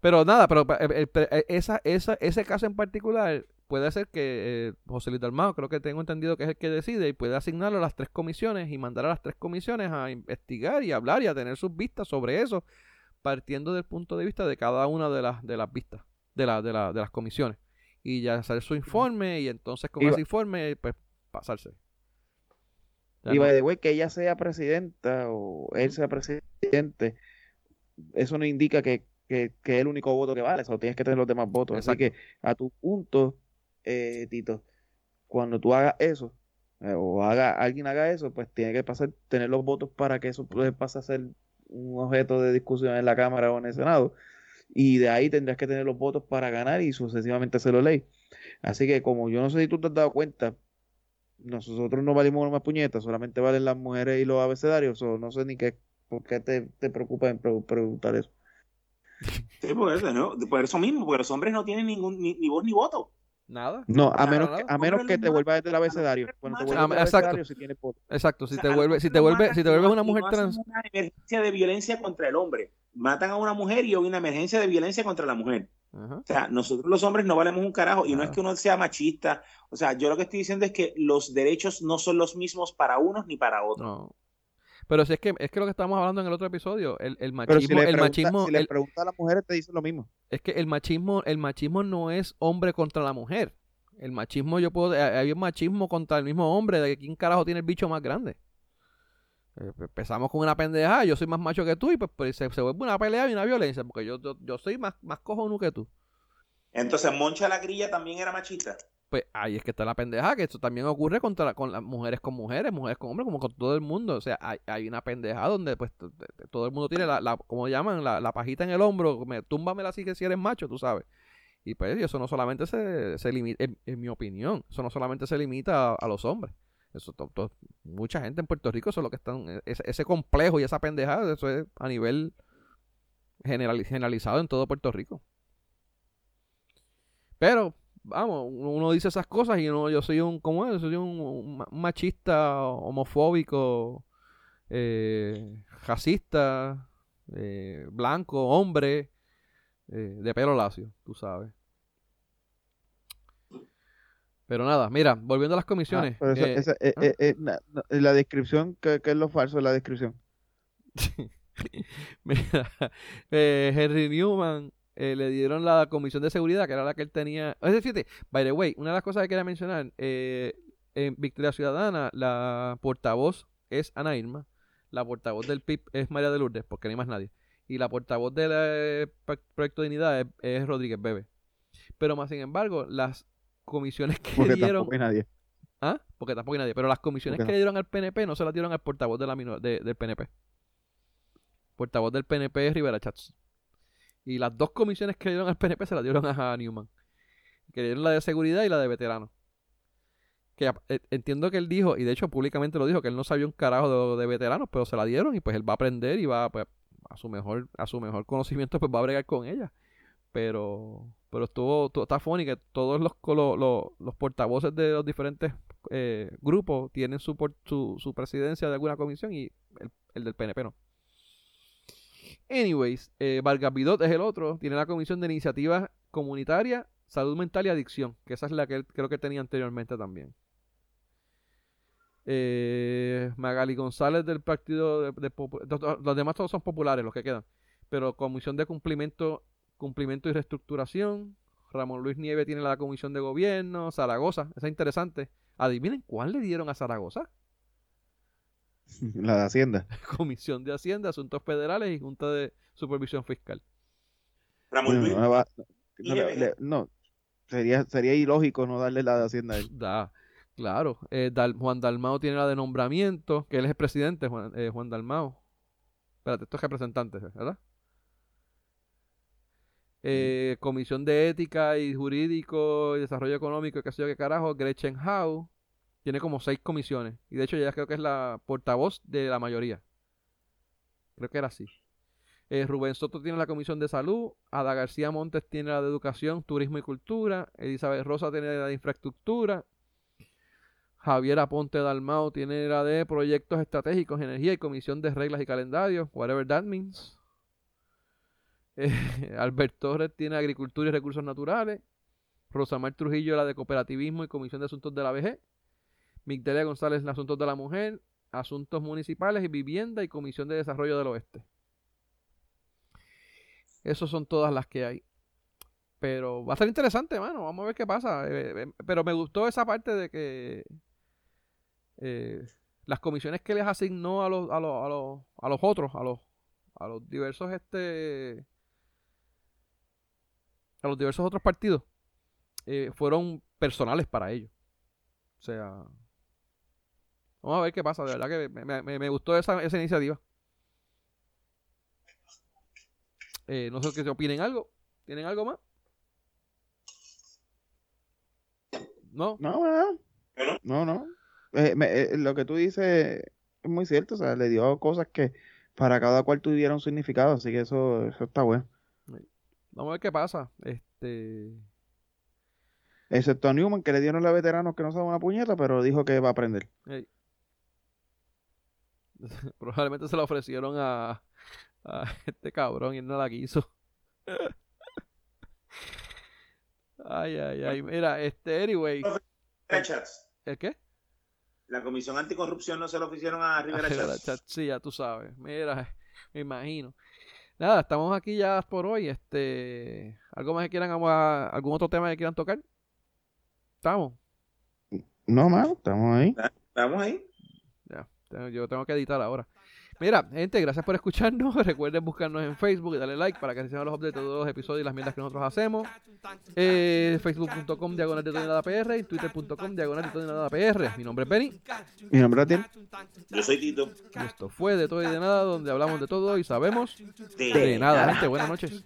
Pero nada, pero eh, eh, esa, esa, ese caso en particular puede ser que eh, José Luis Dalmado, creo que tengo entendido que es el que decide y puede asignarlo a las tres comisiones y mandar a las tres comisiones a investigar y hablar y a tener sus vistas sobre eso, partiendo del punto de vista de cada una de las, de las vistas, de, la, de, la, de las comisiones. Y ya hacer su informe y entonces con ese informe, pues pasarse. Y by the way, que ella sea presidenta o él sea presidente, eso no indica que, que, que es el único voto que vale, eso tienes que tener los demás votos. Así que a tu punto, eh, Tito, cuando tú hagas eso, eh, o haga, alguien haga eso, pues tiene que pasar, tener los votos para que eso pase a ser un objeto de discusión en la Cámara o en el Senado. Y de ahí tendrás que tener los votos para ganar y sucesivamente hacerlo ley. Así que como yo no sé si tú te has dado cuenta, nosotros no valimos más puñetas, solamente valen las mujeres y los abecedarios, o no sé ni qué, por qué te, te preocupa en preguntar eso. Sí, por eso, por eso mismo, porque los hombres no tienen ningún, ni, ni voz ni voto. Nada. No, a menos que, a menos que te vuelvas del abecedario. Cuando te vuelvas del abecedario, si tienes voto. Exacto, si te vuelves, si te vuelves, si te vuelves una mujer trans. Una emergencia de violencia contra el hombre. Matan a una mujer y hay una emergencia de violencia contra la mujer. O sea, nosotros los hombres no valemos un carajo y no es que uno sea machista. O sea, yo lo que estoy diciendo es que los derechos no son los mismos para unos ni para otros. No. Pero si es que es que lo que estábamos hablando en el otro episodio, el, el machismo, el machismo, si le pregunta a las mujeres te dicen lo mismo. Es que el machismo, el machismo no es hombre contra la mujer. El machismo yo puedo, hay un machismo contra el mismo hombre de quién carajo tiene el bicho más grande. Eh, empezamos con una pendeja, yo soy más macho que tú y pues, pues se, vuelve una pelea y una violencia, porque yo, yo, soy más, más cojonudo que tú. Entonces, Moncha la Grilla también era machista. Pues ahí es que está la pendeja, que esto también ocurre contra con las mujeres con mujeres, mujeres con hombres, como con todo el mundo. O sea, hay, hay una pendeja donde pues todo el mundo tiene la, la como llaman, la, la, pajita en el hombro, me, túmbamela así que si eres macho, tú sabes. Y pues eso no solamente se, se limita, en, mi opinión, eso no solamente se limita a los hombres. Eso, mucha gente en Puerto Rico, eso es lo que están, e, ese, complejo y esa pendejada, eso es a nivel generalizado en todo Puerto Rico. Pero, vamos, uno dice esas cosas y uno, yo soy un, ¿cómo es? Soy un, machista, homofóbico, eh, racista, eh, blanco, hombre, eh, de pelo lacio, tú sabes. Pero nada, mira, volviendo a las comisiones. Ah, eh, ¿ah? la descripción, ¿qué, es lo falso de la descripción? mira, Henry Newman le dieron la comisión de seguridad, que era la que él tenía. Es decir, by the way, una de las cosas que quería mencionar, en Victoria Ciudadana, la portavoz es Ana Irma, la portavoz del PIB es María de Lourdes, porque no hay más nadie, y la portavoz del Proyecto de Dignidad es Rodríguez Bebe. Pero más sin embargo, las comisiones que Porque dieron. Tampoco hay nadie. ¿Ah? Porque tampoco hay nadie. Pero las comisiones que le dieron al PNP no se las dieron al portavoz de la del PNP. Portavoz del PNP es Rivera Chats. Y las dos comisiones que le dieron al PNP se las dieron a Newman. Que le dieron la de seguridad y la de veteranos. que eh, entiendo que él dijo, y de hecho públicamente lo dijo, que él no sabía un carajo de, veteranos, pero se la dieron y pues él va a aprender y va pues, a su mejor a su mejor conocimiento pues va a bregar con ella. Pero pero estuvo, está funny que todos los, los, los portavoces de los diferentes eh, grupos tienen su, su, su, presidencia de alguna comisión y el, el del PNP no. Anyways, eh, Vargas es el otro, tiene la comisión de iniciativas comunitarias, salud mental y adicción, que esa es la que creo que tenía anteriormente también. Eh, Magali González del partido de, los demás todos son populares los que quedan. Pero comisión de cumplimiento cumplimiento y reestructuración Ramón Luis Nieve tiene la comisión de gobierno Zaragoza esa es interesante. Adivinen cuál le dieron a Zaragoza la de Hacienda comisión de Hacienda asuntos federales y junta de supervisión fiscal Ramón Luis no, no, sería sería ilógico no darle la de Hacienda a él. Da. Claro, eh, Juan Dalmao tiene la de nombramiento, que él es el presidente, Juan, eh, Juan Dalmao. Espérate, estos representantes, ¿verdad? Eh, Comisión de Ética y Jurídico y Desarrollo Económico, qué sé yo qué carajo, Gretchen Howe. Tiene como seis comisiones. Y de hecho ya creo que es la portavoz de la mayoría. Creo que era así. Rubén Soto tiene la Comisión de Salud. Ada García Montes tiene la de Educación, Turismo y Cultura. Elizabeth Rosa tiene la de Infraestructura. Javier Aponte Dalmao tiene la de Proyectos Estratégicos, Energía y Comisión de Reglas y Calendarios, whatever that means. Eh, Albert Torres tiene Agricultura y Recursos Naturales. Rosamar Trujillo la de Cooperativismo y Comisión de Asuntos de la VG. Migdelia González la Asuntos de la Mujer, Asuntos Municipales y Vivienda y Comisión de Desarrollo del Oeste. Esas son todas las que hay. Pero va a ser interesante, mano. Vamos a ver qué pasa. Eh, eh, pero me gustó esa parte de que eh, las comisiones que les asignó a los, a los, a los, a los otros, a los, a los diversos este a los diversos otros partidos eh, fueron personales para ellos. O sea, vamos a ver qué pasa. De verdad que me, me, me gustó esa, esa iniciativa. Eh, no sé qué opinen algo. ¿Tienen algo más? No. No, no. No, no. Eh, eh, lo que tú dices es muy cierto, o sea, le dio cosas que para cada cual tuvieron significado, así que eso, eso está bueno. Vamos a ver qué pasa. Este. Excepto a Newman, que le dieron a veteranos que no saben una puñeta, pero dijo que va a aprender. Probablemente se la ofrecieron a, a este cabrón y él no la quiso. ay, ay, ay. Mira, este, anyway. ¿El qué? La Comisión Anticorrupción no se lo ofrecieron a Rivera Chatz. Sí, ya tú sabes. Mira, me imagino. Nada, estamos aquí ya por hoy. Este, ¿Algo más que quieran, algún otro tema que quieran tocar? ¿Estamos? No, más, estamos ahí. Estamos ahí. Yo tengo que editar ahora. Mira, gente, gracias por escucharnos. Recuerden buscarnos en Facebook y darle like para que se los updates de todos los episodios y las mierdas que nosotros hacemos. Eh, Facebook.com diagonal de nada PR y Twitter.com diagonal de nada PR. Mi nombre es Benny. Mi nombre es Tien. Yo soy Tito. Y esto fue de todo y de nada, donde hablamos de todo y sabemos de, nada. Gente, buenas noches.